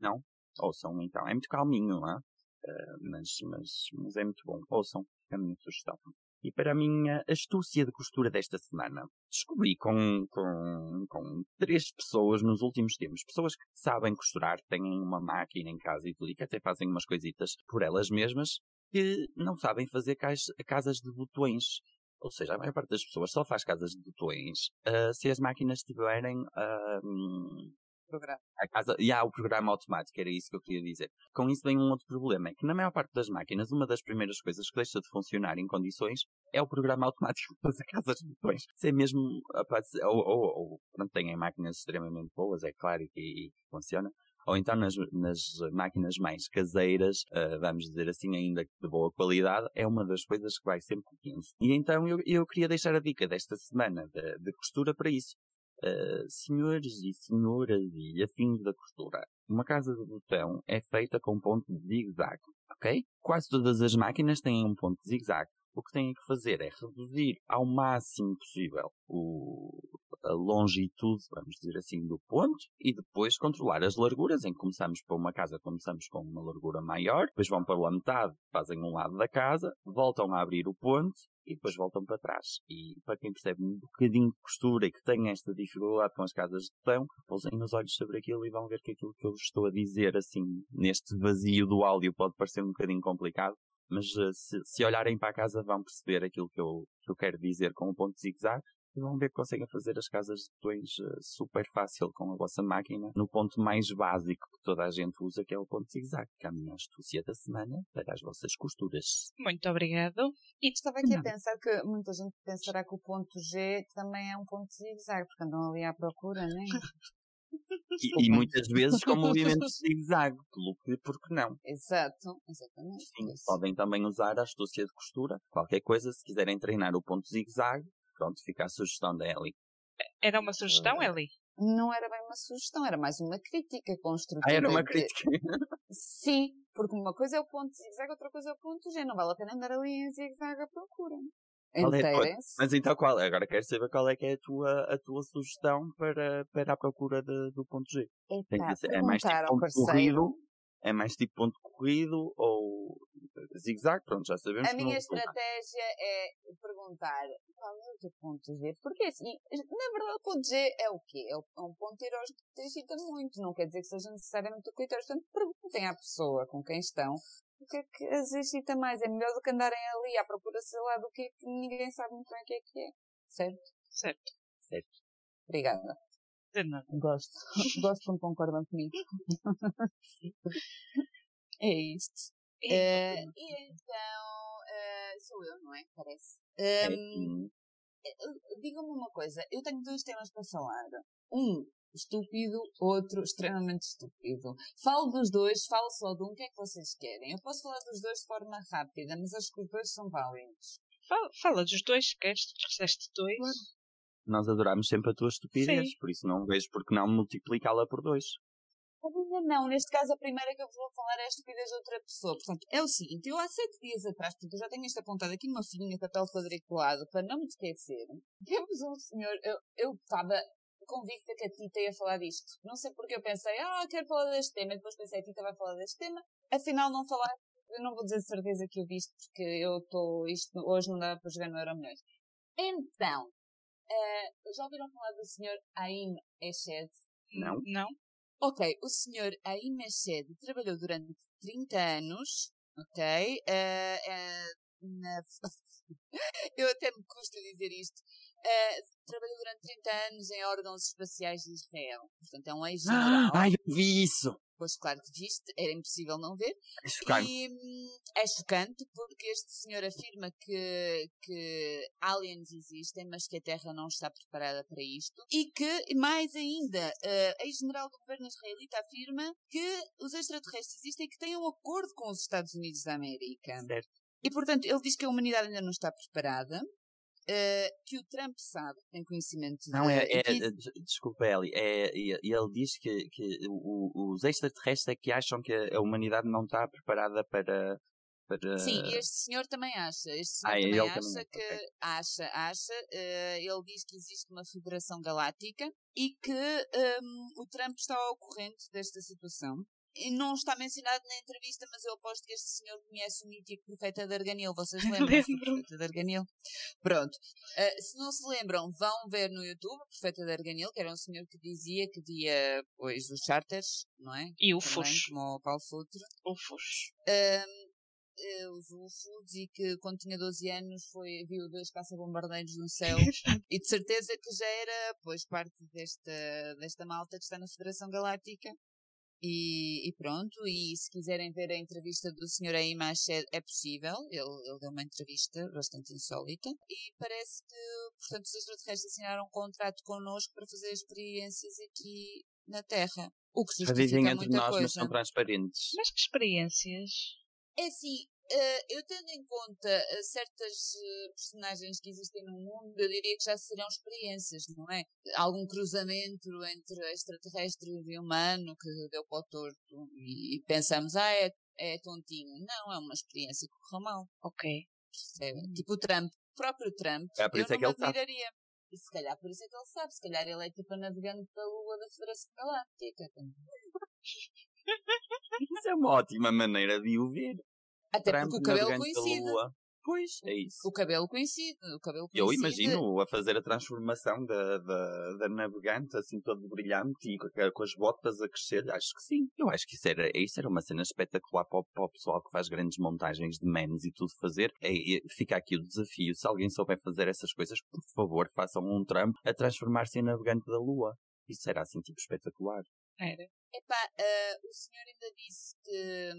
Não. Ouçam então, é muito calminho, não é? Eh, mas, mas, mas é muito bom. Ouçam, é a minha sugestão. E para a minha astúcia de costura desta semana, descobri com, com, com três pessoas nos últimos tempos, pessoas que sabem costurar, têm uma máquina em casa e tudo, e que até fazem umas coisitas por elas mesmas, que não sabem fazer casas de botões. Ou seja, a maior parte das pessoas só faz casas de botões ah, se as máquinas tiverem ah, hum, Programa. a casa, e há o programa automático, era isso que eu queria dizer. Com isso vem um outro problema, é que na maior parte das máquinas, uma das primeiras coisas que deixa de funcionar em condições é o programa automático para casas de botões. Se é mesmo, ou, ou, ou não têm máquinas extremamente boas, é claro, e e funciona. Ou então nas, nas máquinas mais caseiras, ah, vamos dizer assim, ainda de boa qualidade, é uma das coisas que vai sempre com 15. E então eu, eu queria deixar a dica desta semana de, de costura para isso. Uh, senhores e senhoras e afins da costura, uma casa de botão é feita com ponto de zigue-zague, ok? Quase todas as máquinas têm um ponto de zigue-zague. O que têm que fazer é reduzir ao máximo possível o, a longitude, vamos dizer assim, do ponto e depois controlar as larguras. Em que começamos para uma casa, começamos com uma largura maior, depois vão pela metade, fazem um lado da casa, voltam a abrir o ponto e depois voltam para trás. E para quem percebe um bocadinho de costura e que tem esta dificuldade com as casas de botão, pousem os olhos sobre aquilo e vão ver que aquilo que eu estou a dizer, assim, neste vazio do áudio pode parecer um bocadinho complicado. Mas eh, se, se olharem para a casa vão perceber aquilo que eu, que eu quero dizer com o ponto de zigue-zague e vão ver que conseguem fazer as casas de botões eh, super fácil com a vossa máquina no ponto mais básico que toda a gente usa, que é o ponto zigue-zague, que é a minha astúcia da semana para as vossas costuras. Muito obrigado. E estava aqui a Nada. pensar que muita gente pensará que o ponto G também é um ponto zigue-zague, porque andam ali à procura, não é? E, e muitas vezes com movimentos de zigue-zague, pelo que, porque não? Exato, exatamente. Sim, Isso. podem também usar a astúcia de costura. Qualquer coisa, se quiserem treinar o ponto zigue-zague, pronto, fica a sugestão da Ellie. Era uma sugestão, Eli? Não era bem uma sugestão, era mais uma crítica construtiva. Ah, era uma crítica. Sim, porque uma coisa é o ponto zigue-zague, outra coisa é o ponto G. Não vale a pena andar ali em zigue-zague à procura. É-. Mas então qual? Agora quero saber qual é que é a tua, a tua sugestão para, para a procura de- do ponto G. Ser, é mais tipo ponto parceiro. corrido? É mais tipo ponto corrido ou zigue-zague? Pronto, já sabemos A minha não estratégia é perguntar qual é o ponto G? Porque assim, na verdade o ponto G é o quê? É é um ponto erógeno que te excita muito, não quer dizer que seja necessariamente o clitóris. Portanto, perguntem à pessoa com quem estão o que é que as excita mais. É melhor do que andarem ali à procura, sei lá, do que é que ninguém sabe muito bem o que é que é. Certo? Certo. Certo. Obrigada. De nada. Gosto. Gosto quando concordam comigo. é isto. Eh, e então, eh, sou eu, não é? Parece. É, Hum, hum, Digam-me uma coisa, eu tenho dois temas para falar. Um estúpido, outro extremamente estúpido. Falo dos dois, falo só de um, o que é que vocês querem? Eu posso falar dos dois de forma rápida, mas acho que os dois são válidos. Fala, fala dos dois, queres? Disseste dois? nós adoramos sempre a tua estupidez, Sim. por isso não vejo porque não multiplicá-la por dois. Ainda não, neste caso a primeira que eu vou falar é a estupidez de outra pessoa. Portanto, é o seguinte, eu há sete dias atrás, portanto, eu já tenho isto apontado aqui numa folhinha de papel quadriculado, para não me esquecer, temos um senhor, eu eu estava convicta que a Tita ia falar disto. Não sei porque eu pensei, ah, quero falar deste tema, e depois pensei, a Tita vai falar deste tema, afinal não falar, eu não vou dizer de certeza que eu vi isto, porque eu estou, isto hoje não dá para jogar no Euro Milhões. Então, eh, já ouviram falar do senhor Aim Eshed? Não? Não? Ok, o senhor Aim Eshed trabalhou durante 30 anos, ok? eh, eh, na... Eu até me custa dizer isto. Eh, trabalhou durante 30 anos em órgãos espaciais de Israel. Portanto, é um ex-general. Ai, eu vi isso! Pois claro que viste, era impossível não ver. É chocante. E hum, é chocante porque este senhor afirma que, que aliens existem, mas que a Terra não está preparada para isto. E que, mais ainda, eh, a ex-general do governo israelita afirma que os extraterrestres existem e que têm um acordo com os Estados Unidos da América. Certo. E portanto, ele diz que a humanidade ainda não está preparada. Eh, que o Trump sabe, tem conhecimento Não, é, de- é, é- des- desculpa, Eli, é, e ele diz que, que o- os extraterrestres é que acham que a humanidade não está preparada para. para... Sim, e este senhor também acha. Este senhor Ah, também ele acha também que ok. acha, acha. eh, ele diz que existe uma federação galáctica e que hum, o Trump está ao corrente desta situação. Não está mencionado na entrevista, mas eu aposto que este senhor conhece o mítico profeta Darganil. Vocês lembram-se do profeta Darganil? Pronto. Eh, se não se lembram, vão ver no YouTube o profeta Darganil, que era um senhor que dizia que via, pois, os charters, não é? E Também, UFOs. como o Paulo Futre UFOs. um, os UFOs e que quando tinha 12 anos foi, viu dois caça-bombardeiros no céu e de certeza que já era pois parte desta, desta malta que está na Federação Galáctica e, e pronto, e se quiserem ver a entrevista do Sr. Aimash é, é possível, ele, ele deu uma entrevista bastante insólita e parece que, portanto, os extraterrestres assinaram um contrato connosco para fazer experiências aqui na Terra. O que Já dizem justifica entre muita nós, coisa. mas são transparentes. Mas que experiências? É assim, eh, eu tendo em conta eh, certas eh, personagens que existem no mundo, eu diria que já serão experiências, não é? Algum cruzamento entre extraterrestre e humano que deu para o torto e, e pensamos, ah, é, é tontinho. Não, é uma experiência que correu mal, Ok. percebe? Tipo o Trump, o próprio Trump, É, por eu isso é não que ele sabe. admiraria. E se calhar por isso é que ele sabe, se calhar ele é tipo a navegante da lua da Federação Galáctica. Isso é uma ótima maneira de o ver. Até Trump porque o cabelo coincide. Lua. Pois, é isso. O cabelo coincide. O cabelo Eu coincide. imagino a fazer a transformação da, da, da navegante, assim, todo brilhante e com, com as botas a crescer. Acho que sim. Eu acho que isso era, isso era uma cena espetacular para o, para o pessoal que faz grandes montagens de memes e tudo fazer. É, é- fica aqui o desafio. Se alguém souber fazer essas coisas, por favor, façam um Trump a transformar-se em navegante da Lua. Isso era assim, tipo, espetacular. Era. Epá, ah, o senhor ainda disse que.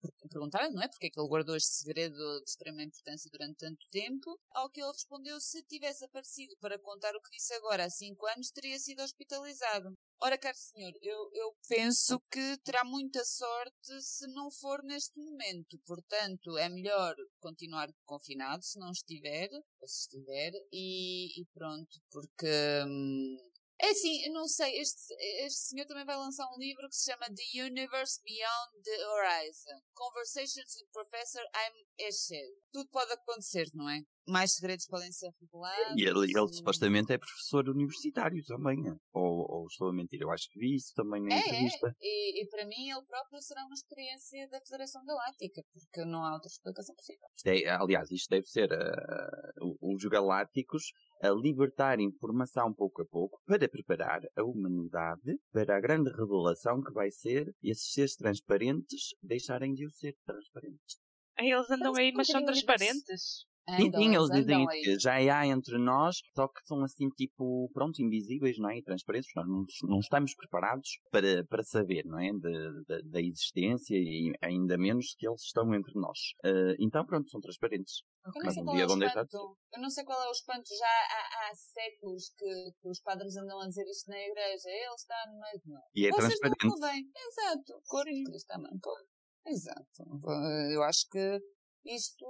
porque- Perguntaram, não é? Porque é que ele guardou este segredo de extrema importância durante tanto tempo? Ao que ele respondeu: se tivesse aparecido para contar o que disse agora há cinco anos, teria sido hospitalizado. Ora, caro senhor, eu, eu penso que terá muita sorte se não for neste momento. Portanto, é melhor continuar confinado se não estiver, ou se estiver, e, e pronto, porque. hum, é assim, não sei, este, este senhor também vai lançar um livro que se chama The Universe Beyond the Horizon. Conversations with Professor I'm Eshed. Tudo pode acontecer, não é? Mais segredos podem ser revelados. E ele, ele supostamente é professor universitário também. é? Ou, ou estou a mentir? Eu acho que vi isso também na É, entrevista. é. E, e para mim ele próprio será uma experiência da Federação Galáctica, porque não há outra explicação possível. Isto é, aliás, isto deve ser o- os galácticos a libertar informação pouco a pouco para preparar a humanidade para a grande revelação que vai ser esses seres transparentes deixarem de o ser transparentes. Eles andam aí, mas são transparentes. Sim, Andam, sim, eles andam dizem que já há entre nós, só que são assim tipo, pronto, invisíveis, não é? E transparentes. Nós não, não estamos preparados para, para saber, não é? Da existência e ainda menos que eles estão entre nós. Ah, então, pronto, são transparentes. Mas um dia é vão deixar de. Eu não sei qual é o espanto. Já há, há séculos que, que os padres andam a dizer isto na igreja. Ele está no meio de nós. E é Vocês transparente. não. Exato. Cor Cristo também. Pô. Exato. Eu acho que isto,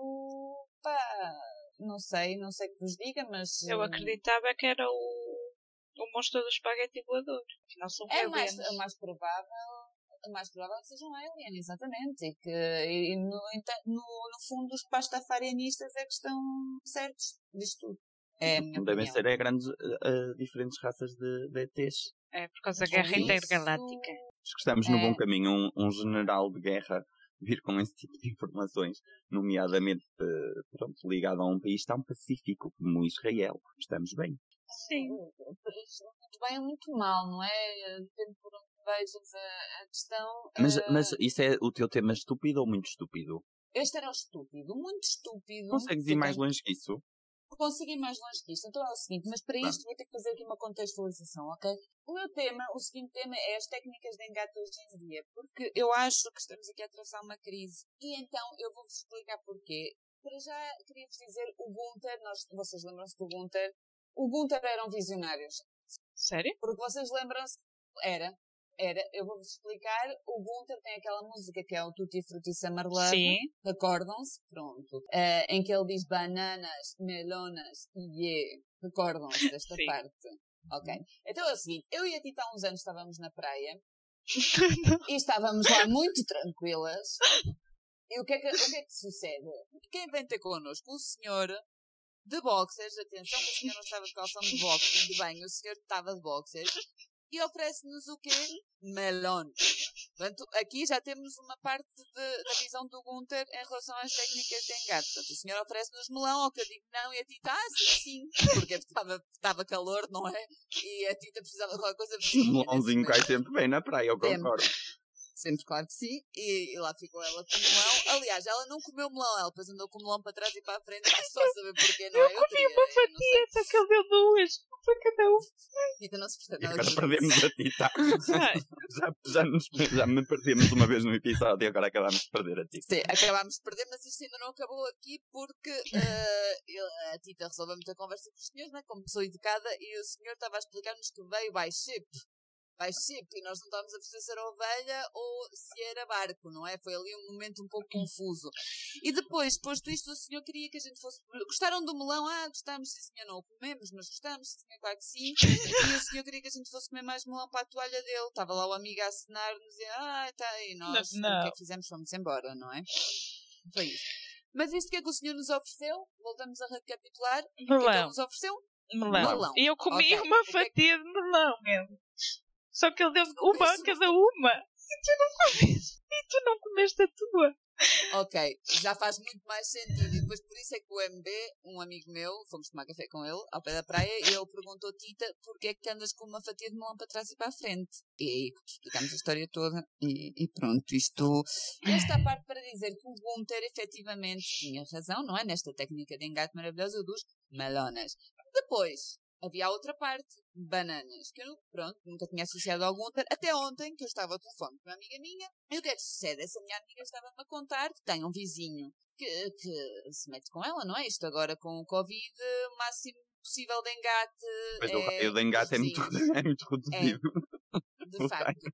pá, não sei, não sei que vos diga, mas... Eu hum, acreditava que era o, o monstro do espaguete voador. Não são É mais, é mais provável... É mais provável que seja um alien, exatamente. E que, e, no, no, no fundo, os pastafarianistas é que estão certos disto tudo. É Devem ser é, grandes, ah, diferentes raças de, de ETs. É por causa da Mas guerra intergaláctica. Acho que estamos no É. bom caminho. Um, um general de guerra vir com esse tipo de informações, nomeadamente eh, pronto, ligado a um país tão pacífico como Israel. Estamos bem. Sim. muito bem ou muito mal, não é? Depende por onde vejas a, a questão. Mas, eh, mas isso é o teu tema estúpido ou muito estúpido? Este era o estúpido, muito estúpido. Consegues ir mais longe que isso? Consigo ir mais longe que isto. Então é o seguinte, mas para isto vou ter que fazer aqui uma contextualização, ok? O meu tema, o seguinte tema é as técnicas de engate hoje em dia, porque eu acho que estamos aqui a atravessar uma crise. E então eu vou-vos explicar porquê. Para já queria-vos dizer, o Gunther, nós, vocês lembram-se do Gunther? O Gunther era um visionário, Sério? porque vocês lembram-se, era, Era, eu vou-vos explicar, o Gunther tem aquela música que é o Tutti Frutti Summer Love. Sim. Recordam-se? Pronto. Eh, em que ele diz bananas, melonas e yeah. Recordam-se desta Sim. parte. Ok. Então é o seguinte, eu e a Tita há uns anos estávamos na praia e estávamos lá muito tranquilas. E o que é que, o que, é que sucede? Quem vem ter connosco? O senhor de boxers, atenção que o senhor não estava de calção de, boxers, de banho, o senhor estava de boxers, e oferece-nos o quê? Melon. Portanto, aqui já temos uma parte de- da visão do Gunther em relação às técnicas de engate. Portanto, o senhor oferece-nos melão, ao que eu digo não, e a Tita, ah, sim, sim, porque estava, estava calor, não é? E a Tita precisava de qualquer coisa. Um melãozinho cai sempre bem na praia, eu concordo. Sempre, claro que sim. E, e lá ficou ela com o melão. Aliás, ela não comeu melão, ela depois andou com o melão para trás e para a frente, mas só saber porquê, não é? Eu comi uma eu não sei. fatia, só que ele deu duas. Foi cada um. Tita não se percebe E nada agora perdemos a Tita. Já, já, nos, já me perdemos uma vez no episódio e agora acabamos de perder a Tita. Sim, acabámos de perder, mas isto ainda não acabou aqui porque ele- a Tita resolveu muita conversa com os senhores, né, como pessoa educada, e o senhor estava a explicar-nos que veio by ship. By ship, e nós não estávamos a perceber se era ovelha ou se era barco, não é? Foi ali um momento um pouco confuso. E depois, posto isto, o senhor queria que a gente fosse. Gostaram do melão? Ah, gostámos, sim senhor, não o comemos, mas gostamos, sim senhor, claro que sim. E o senhor queria que a gente fosse comer mais melão para a toalha dele. Estava lá o amigo a acenar-nos e, ah, tá aí, nós, Não. o que é que fizemos? Fomos embora, não é? Foi isso. Mas isto que é que o senhor nos ofereceu? Voltamos a recapitular. O que é que ele melão. nos ofereceu? Melão. Melão. E eu comi Ok. uma fatia de melão mesmo. Só que ele deu uma a cada uma. E tu não comeste. E tu não comeste a tua. Ok, já faz muito mais sentido. E depois por isso é que o MB, um amigo meu, fomos tomar café com ele, ao pé da praia, e ele perguntou, Tita, porquê é que andas com uma fatia de melão para trás e para a frente? E aí explicámos a história toda e, e pronto, isto... Esta parte para dizer que o Gunther efetivamente tinha razão, não é? Nesta técnica de engate maravilhosa dos melonas. Depois, havia a outra parte, bananas, que eu, pronto, nunca tinha associado ao Gunther, até ontem, que eu estava ao telefone com uma amiga minha, e o que é que sucede? Essa minha amiga estava-me a contar que tem um vizinho que, que se mete com ela, não é? Isto agora com o Covid, o máximo possível de engate. Mas o é raio de engate é muito, é muito reduzido. De o facto.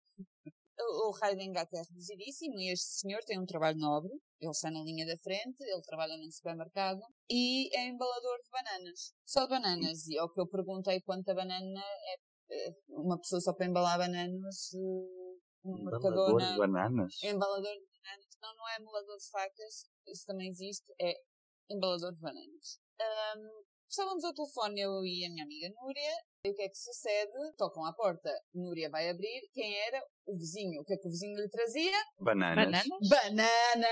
O, o raio de engate é reduzidíssimo e este senhor tem um trabalho nobre. Ele está na linha da frente, ele trabalha num supermercado e é embalador de bananas. Só de bananas. E ao que eu perguntei quanta banana é, é uma pessoa só para embalar bananas eh, no Embalador de bananas. Embalador de bananas. Não, não é emulador de facas. Isso também existe. É embalador de bananas. Ahm, estávamos ao telefone, eu e a minha amiga Núria. E o que é que sucede? Tocam à porta. Núria vai abrir. Quem era? O vizinho. O que é que o vizinho lhe trazia? Bananas. Bananas? Banana!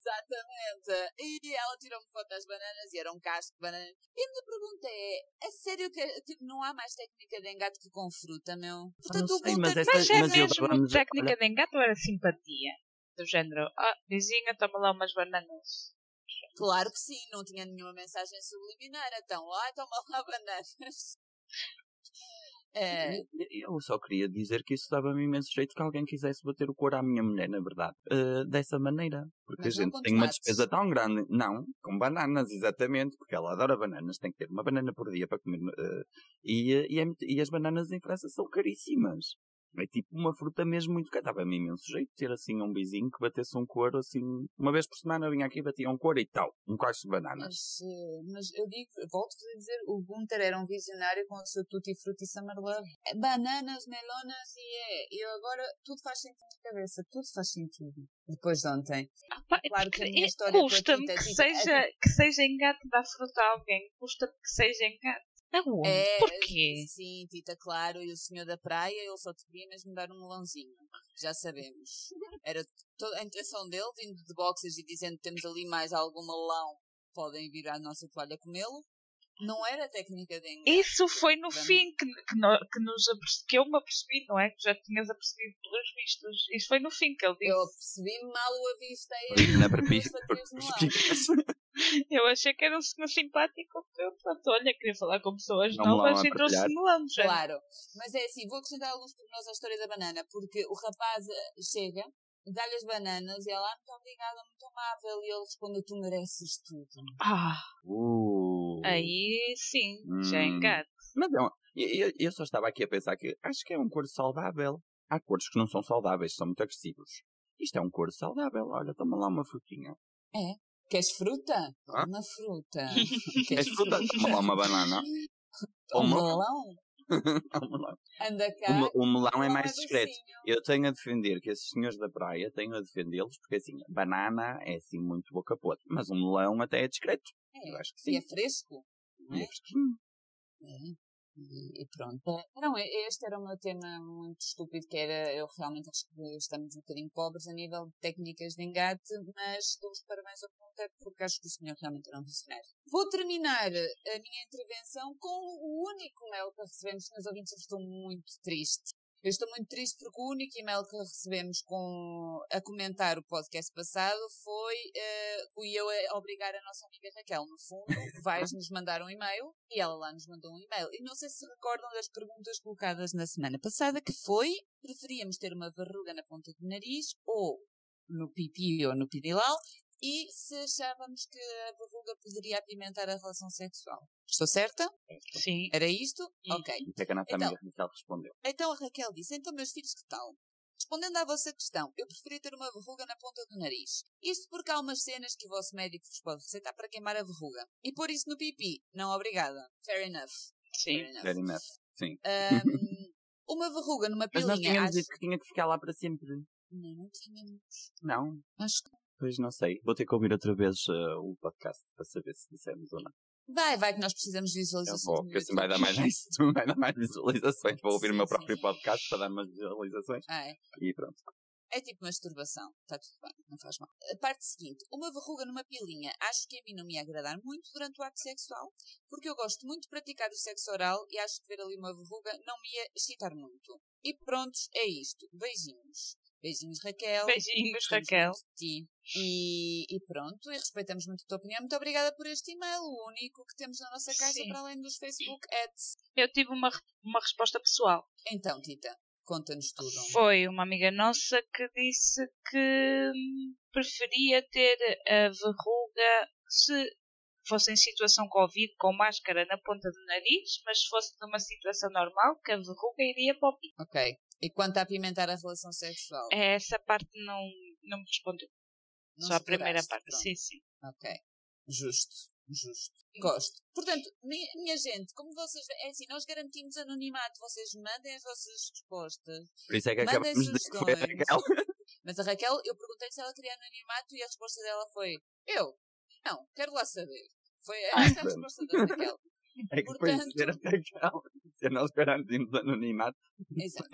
Exatamente! E ela tirou-me foto das bananas e era um casco de bananas. E a minha pergunta é: é sério que tipo, não há mais técnica de engate que com fruta, meu? Portanto, não o sei, mas esta- Mas é mas mesmo técnica de engate ou era simpatia? Do género, ah, vizinha, toma lá umas bananas. Claro que sim, não tinha nenhuma mensagem subliminar. Então, lá toma lá bananas. É, Eu só queria dizer que isso dava-me imenso jeito que alguém quisesse bater o couro à minha mulher, na verdade. Eh, dessa maneira. Porque Mas a gente tem uma despesa tão grande. Não, com bananas, exatamente. Porque ela adora bananas. Tem que ter uma banana por dia para comer. eh, e, eh, e, é e as bananas em França são caríssimas. É tipo uma fruta mesmo muito cara. Dava-me imenso jeito ter assim um vizinho que batesse um couro assim. Uma vez por semana vinha aqui e batia um couro e tal. Um cacho de bananas. mas, eh, mas eu digo, volto-vos a dizer, o Gunther era um visionário com o seu Tutti Frutti Summer Love. É, Bananas, melonas e é. E agora tudo faz sentido na cabeça. Tudo faz sentido. Depois de ontem. Ah, pá, Claro que a minha é- história Custa-me que Tita, seja, que seja engate dar fruta a alguém. Custa-me que seja engate. Aonde? É, Porquê? sim, Tita, claro. E o senhor da praia, ele só te queria mesmo dar um melãozinho. Já sabemos. Era toda a intenção dele, vindo de boxes e dizendo que temos ali mais algum melão, podem vir à nossa toalha comê-lo. Não era técnica de engate. Isso foi no Vamos. fim que, que, no- que nos que eu me apercebi, não é? Que já tinhas apercebido pelos vistos. Isso foi no fim que ele disse. Eu percebi mal o avistei Ali na as Eu achei que era um senhor simpático. Eu, pronto, olha, queria falar com pessoas Não novas e trouxe melão. já. Claro. Mas é assim, vou acrescentar alguns pormenores à história da banana, porque o rapaz eh, chega, dá-lhe as bananas e ela, ah, muito obrigada, muito amável, e ele responde, tu mereces tudo. Ah, Uh. aí sim, já é Hum. engate. Mas não, eu, eu- eu só estava aqui a pensar que acho que é um cor saudável. há cores que não são saudáveis, são muito agressivos. Isto é um cor saudável, olha, toma lá uma frutinha. Queres fruta? Ah? Uma fruta. És fruta? Uma banana. Ou Um melão? um melão. Anda cá. O O melão é mais discreto. Eu tenho a defender que esses senhores da praia, tenho a defendê-los, porque assim, banana é assim muito boca podre, mas um melão até é discreto. Eu É. acho que E sim. é fresco. E é? é fresquinho. É. E, pronto. Não, este era o meu tema muito estúpido, que era, eu realmente acho que estamos um bocadinho pobres a nível de técnicas de engate, mas dou os parabéns ao ponteiro porque acho que o senhor realmente era um visionário. Vou terminar a minha intervenção com o único mail que recebemos, meus ouvintes, estou muito triste. Eu estou muito triste porque o único e-mail que recebemos com, a comentar o podcast passado foi eh, o eu a obrigar a nossa amiga Raquel, no fundo, vais-nos mandar um e-mail e ela lá nos mandou um e-mail. E não sei se recordam das perguntas colocadas na semana passada, que foi, preferíamos ter uma verruga na ponta do nariz ou no pipi ou no pirilau e se achávamos que a verruga poderia apimentar a relação sexual. Estou certa? Sim. Era isto? Uhum. Ok. O que é que a nossa Então. amiga Raquel respondeu? Então a Raquel disse, então meus filhos que tal? Respondendo à vossa questão, eu preferia ter uma verruga na ponta do nariz. Isto porque há umas cenas que o vosso médico vos pode receitar para queimar a verruga. E pôr isso no pipi. Não, obrigada. Fair enough. Sim. Fair enough. Very enough. Sim. Ahm, uma verruga numa Mas nós pilinha. tínhamos acho... dito que tinha que ficar lá para sempre. Não, não tínhamos. Não? Acho que... Pois não sei. Vou ter que ouvir outra vez uh, o podcast para saber se dissemos ou não. Vai, vai que nós precisamos de Eu visualizações. vou, no porque assim vai dar mais, vai dar mais visualizações. Vou ouvir o meu Sim, próprio sim. podcast para dar mais visualizações. Ah, é. E pronto. É tipo masturbação. Está tudo bem, não faz mal. A parte seguinte. Uma verruga numa pilinha. Acho que a mim não me ia agradar muito durante o ato sexual, porque eu gosto muito de praticar o sexo oral e acho que ver ali uma verruga não me ia excitar muito. E prontos, é isto. Beijinhos. Beijinhos, Raquel. Beijinhos, Raquel. E, e pronto, e respeitamos muito a tua opinião. Muito obrigada por este e-mail, o único que temos na nossa caixa Sim. para além dos Facebook ads. Eu tive uma, uma resposta pessoal. Então, Tita, conta-nos tudo. Foi uma amiga nossa que disse que hum, preferia ter a verruga se fosse em situação Covid com máscara na ponta do nariz, mas se fosse numa situação normal, que a verruga iria para o pico. Ok. E quanto a apimentar a relação sexual? Essa parte não, não me respondeu. Não Só a primeira parte. pronto. Sim, sim. Ok. Justo. Justo. Gosto. Portanto, mi- minha gente, como vocês. É assim, nós garantimos anonimato. Vocês mandem as vossas respostas. Por isso é que Mandem de foi a. Raquel. Mas a Raquel, eu perguntei se ela queria anonimato e a resposta dela foi: Eu? Não, quero lá saber. Foi esta a resposta da Raquel. É que depois de dizer a Raquel, se nós garantimos anonimato, Exato.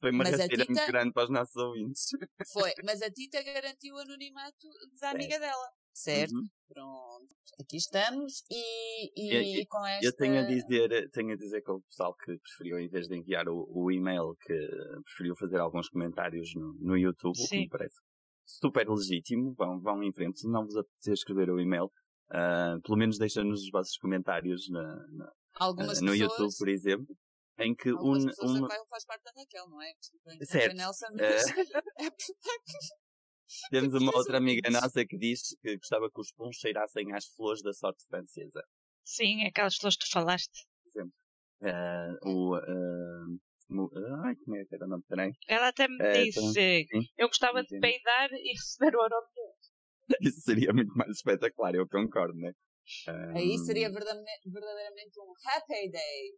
Foi uma rasteira muito grande para os nossos ouvintes. Foi. Mas a Tita garantiu o anonimato da amiga dela. Certo? Uhum. Pronto. Aqui estamos e, e Eu- com esta. Eu tenho a dizer, tenho a dizer que o pessoal que preferiu, em vez de enviar o, o e-mail, que preferiu fazer alguns comentários no, no YouTube, o que Sim. me parece super legítimo, vão, vão em frente. Se não vos apetecer escrever o e-mail, ah, pelo menos deixem-nos os vossos comentários na, na- ah, no pessoas, YouTube, por exemplo, em que um, um, faz parte da Raquel, não é? Desculpem, Certo. a Nelson, Eh, mas é temos uma outra amiga nossa que diz que gostava que os puns cheirassem às flores da sorte francesa. Sim, aquelas flores que tu falaste. Ah, o, ah, mo- ai, como é que era o nome? Peraí. Ela até me É, disse: sim. Eu gostava de peidar e receber o aroma Isso seria muito mais espetacular, eu concordo, né? Aí Ahm, seria verdade- verdadeiramente um happy day.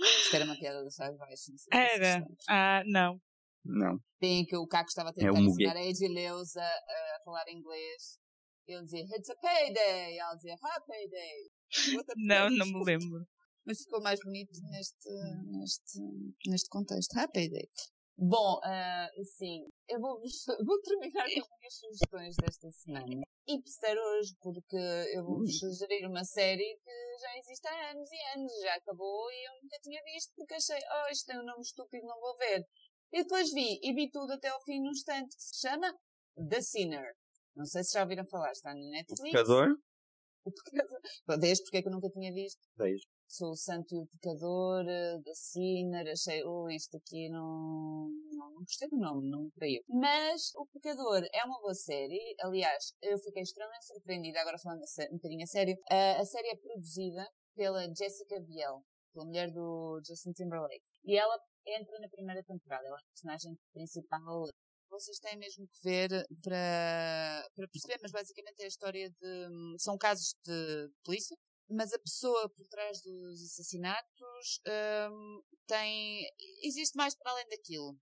Isto era uma piada do Sai Baixo. não sei se vocês Era. Ah, não. Não. Tem que o Caco estava a É tentar um muguê. ensinar a Edileuza a falar inglês. Ele dizia, it's a payday. Ela dizia, happy day. What the Não, não me lembro. Mas ficou mais bonito neste, neste, neste contexto. Happy day. Bom, ah, sim, eu vou, vou terminar com as minhas sugestões desta semana. E terceiro hoje, porque eu vou vos sugerir uma série que já existe há anos e anos, já acabou e eu nunca tinha visto porque achei, oh, isto tem um nome estúpido, não vou ver. E depois vi e vi tudo até ao fim num instante que se chama The Sinner. Não sei se já ouviram falar, está no Netflix. Pecador? O pecador. Vês porque é que eu nunca tinha visto? Vejo. Sou o santo pecador eh, da Sinner, achei, oh, isto aqui não, não, não gostei do nome, não creio. Mas o pecador é uma boa série, aliás, eu fiquei extremamente surpreendida, agora falando a um bocadinho a sério, Eh, a série é produzida pela Jessica Biel. pela mulher do Justin Timberlake. E ela entra na primeira temporada, ela é a personagem principal. Vocês têm mesmo que ver para, para perceber, mas basicamente é a história de. São casos de polícia, mas a pessoa por trás dos assassinatos hum, tem. Existe mais para além daquilo.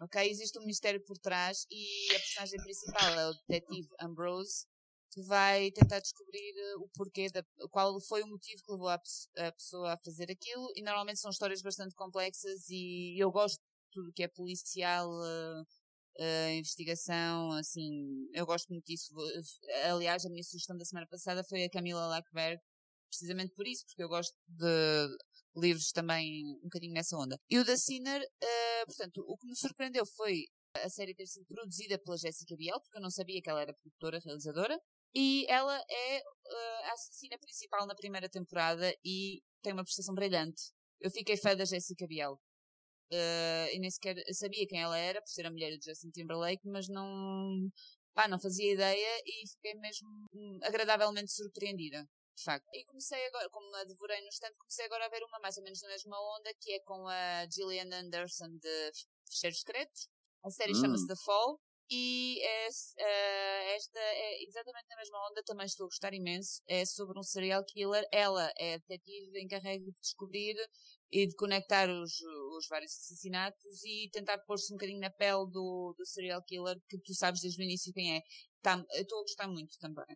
Ok? Existe um mistério por trás e a personagem principal é o detetive Ambrose, que vai tentar descobrir eh, o porquê, da, qual foi o motivo que levou a, a pessoa a fazer aquilo. E normalmente são histórias bastante complexas e eu gosto de tudo que é policial, eh, eh, investigação, assim, eu gosto muito disso. Aliás, a minha sugestão da semana passada foi a Camila Lackberg, precisamente por isso, porque eu gosto de livros também um bocadinho nessa onda. E o da Sinner, eh, portanto, o que me surpreendeu foi a série ter sido produzida pela Jessica Biel, porque eu não sabia que ela era produtora, realizadora, e ela é eh, a assassina principal na primeira temporada e tem uma prestação brilhante. Eu fiquei fã da Jessica Biel. Eh, e nem sequer sabia quem ela era, por ser a mulher de Justin Timberlake, mas não, pá, não fazia ideia e fiquei mesmo hum, agradavelmente surpreendida. De facto. E comecei agora, como a devorei no instante, comecei agora a ver uma mais ou menos na mesma onda, que é com a Gillian Anderson de Fecheiros Secretos. A série Hum. chama-se The Fall. E é, eh, esta é exatamente na mesma onda, também estou a gostar imenso. É sobre um serial killer. Ela é a detetive encarregue de descobrir e de conectar os, os vários assassinatos e tentar pôr-se um bocadinho na pele do, do serial killer que tu sabes desde o início quem é. Tá, estou a gostar muito também.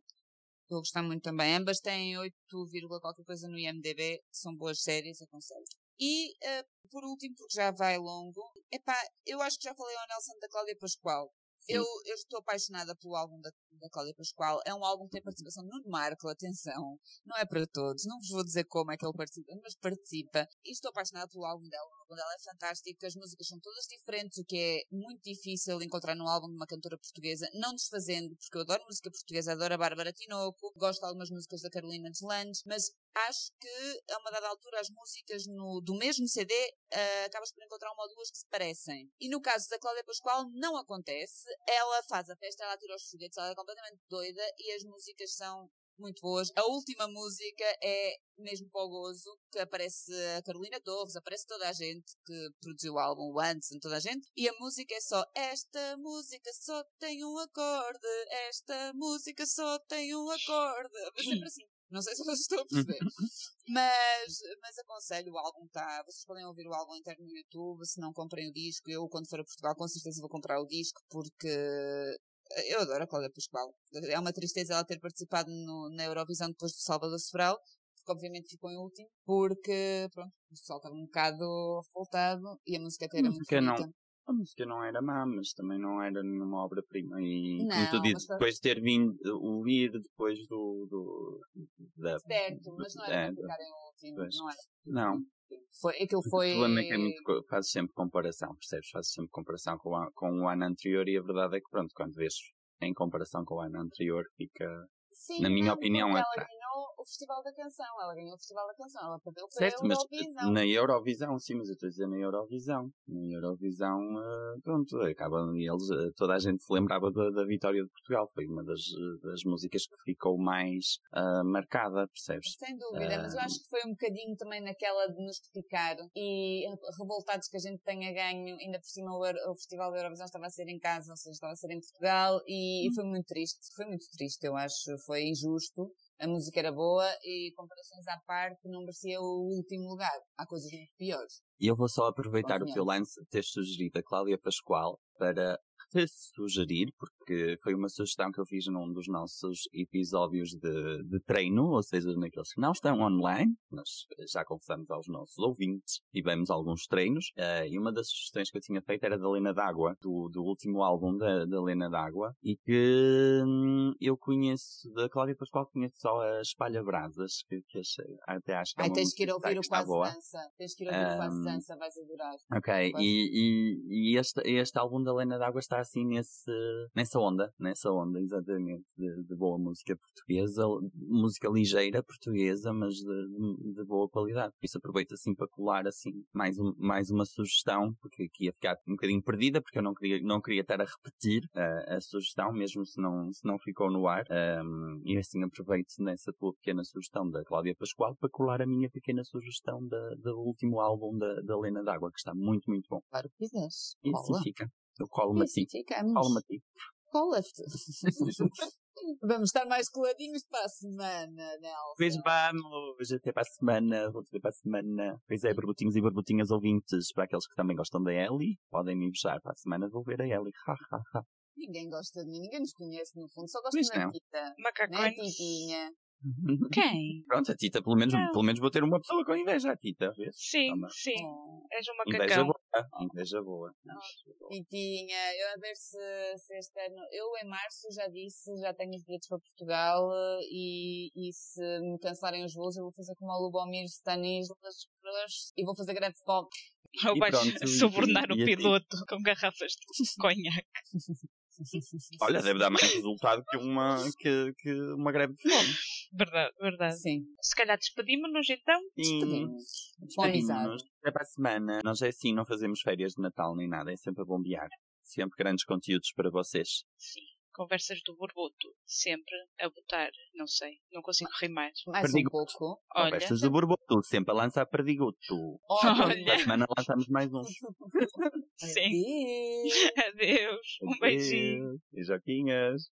Estou a gostar muito também. Ambas têm 8, vírgula qualquer coisa no IMDB. São boas séries, aconselho. E, eh, por último, porque já vai longo, epá, eu acho que já falei ao Nelson da Cláudia Pascoal. Eu, eu estou apaixonada pelo álbum da, da Cláudia Pascoal. É um álbum que tem participação de Nuno Marco, atenção. Não é para todos. Não vos vou dizer como é que ele participa, mas participa. E estou apaixonada pelo álbum dela. O álbum dela é fantástico. As músicas são todas diferentes, o que é muito difícil encontrar num álbum de uma cantora portuguesa. Não desfazendo, porque eu adoro música portuguesa, adoro a Bárbara Tinoco, gosto de algumas músicas da Carolina Deslandes, mas acho que a uma dada altura as músicas no, do mesmo CD ah, acabas por encontrar uma ou duas que se parecem. E no caso da Cláudia Pascoal não acontece. Ela faz a festa, ela tira os foguetes, ela é completamente doida e as músicas são muito boas. A última música é mesmo para o gozo, que aparece a Carolina Torres, aparece toda a gente que produziu o álbum, o Anderson, toda a gente. E a música é só, esta música só tem um acorde, esta música só tem um acorde. É sempre assim. Não sei se vocês estão a perceber. mas, mas aconselho, o álbum está. Vocês podem ouvir o álbum inteiro no YouTube, se não comprem o disco. Eu, quando for a Portugal, com certeza vou comprar o disco, porque eu adoro a Cláudia Pascoal. É uma tristeza ela ter participado no- na Eurovisão depois do Salvador Sobral, porque obviamente ficou em último, porque, pronto, o pessoal estava um bocado revoltado e a música até era muito música não. bonita. A música não era má, mas também não era nenhuma obra-prima. E como Não, tu dizes, mas depois de ter vindo o ir depois do. do da, Certo, mas não era é, para ficar em último, não era. Não, Foi, aquilo foi... o problema é que é muito, fazes sempre comparação, percebes? Fazes sempre comparação com, a, com o ano anterior e a verdade é que, pronto, quando vês em comparação com o ano anterior, fica. Sim, na minha não, opinião, é o Festival da Canção, ela ganhou o Festival da Canção, ela perdeu para Certo, a mas Eurovisão. na Eurovisão, sim, mas eu estou a dizer na Eurovisão. Na Eurovisão, eh, pronto, acaba, eles, eh, toda a gente se lembrava da, da vitória de Portugal. Foi uma das, eh, das músicas que ficou mais ah, marcada, percebes? Sem dúvida, mas eu acho que foi um bocadinho também naquela de nos criticar e revoltados que a gente tenha ganho, ainda por cima o, Euro- o Festival da Eurovisão estava a ser em casa, ou seja, estava a ser em Portugal e, e foi muito triste, foi muito triste, eu acho, foi injusto. A música era boa e comparações à parte não merecia o último lugar. Há coisas muito piores. E eu vou só aproveitar o teu lance de ter sugerido a Cláudia Pascoal para sugerir, porque foi uma sugestão que eu fiz num dos nossos episódios de, de treino, ou seja, naqueles que não estão online, mas já confessamos aos nossos ouvintes e vemos alguns treinos. eh, e uma das sugestões que eu tinha feito era da Lena d'Água, do, do último álbum da, da Lena d'Água, e que hum, eu conheço, da Cláudia Pascoal, conheço só a Espalha Brasas, que, que até acho que é Ai, uma tens que ir ouvir o Quase boa. Dança. Tens que ir ouvir o Quase Dança, vais adorar. Ok, e, e, e este, este álbum da Lena d'Água está assim nesse, nessa nessa onda, nessa onda, exatamente, de, de boa música portuguesa, música ligeira portuguesa, mas de, de boa qualidade. Por isso aproveito assim para colar assim mais, um, mais uma sugestão, porque aqui ia ficar um bocadinho perdida, porque eu não queria, não queria estar a repetir uh, a sugestão, mesmo se não, se não ficou no ar. Um, e assim aproveito nessa tua pequena sugestão da Cláudia Pascoal para colar a minha pequena sugestão da, do último álbum da, da Lena D'Água, que está muito, muito bom. Claro que fizeste. E assim fica. Eu colo-me a assim ti. Colo-me a ti. Vamos estar mais coladinhos para a semana, Nelson. Pois vamos, até para a semana, vou dizer para a semana. Pois é, berbutinhos e berbutinhas ouvintes, para aqueles que também gostam da Ellie, podem me beijar para a semana, vou ver a Ellie. Ha, ha, ha. Ninguém gosta de mim, ninguém nos conhece no fundo, só gosta Pois da. Tita. Né, Macacões. Titinha? Quem? Pronto, a Tita, pelo menos, Não. pelo menos vou ter uma pessoa com inveja, a Tita. vês? Sim, Toma. sim. Oh, És um Inveja macacão. boa, inveja boa. Titinha, eu a ver se, se este ano. Eu em março já disse, já tenho os bilhetes para Portugal e, e se me cancelarem os voos eu vou fazer como o Lubomir Stanislas e vou fazer greve de fome. Ou vais pronto, subornar o e piloto com garrafas de conhaque. Olha, deve dar mais resultado que uma, que, que uma greve de fome. Verdade, verdade. Sim, Se calhar despedimos-nos então. Sim. despedimos. Despedimos-nos. Até para a semana. Nós é assim, não fazemos férias de Natal nem nada, é sempre a bombear. Sempre grandes conteúdos para vocês. Sim. Conversas do Borboto. Sempre a botar. Não sei. Não consigo rimar. Mais um Perdigo. pouco. Olha. Conversas do Borboto, sempre a lançar perdigoto. Olha. Para a Olha. semana lançamos mais um. Sim. Adeus. Adeus. Um beijinho. Beijoquinhas.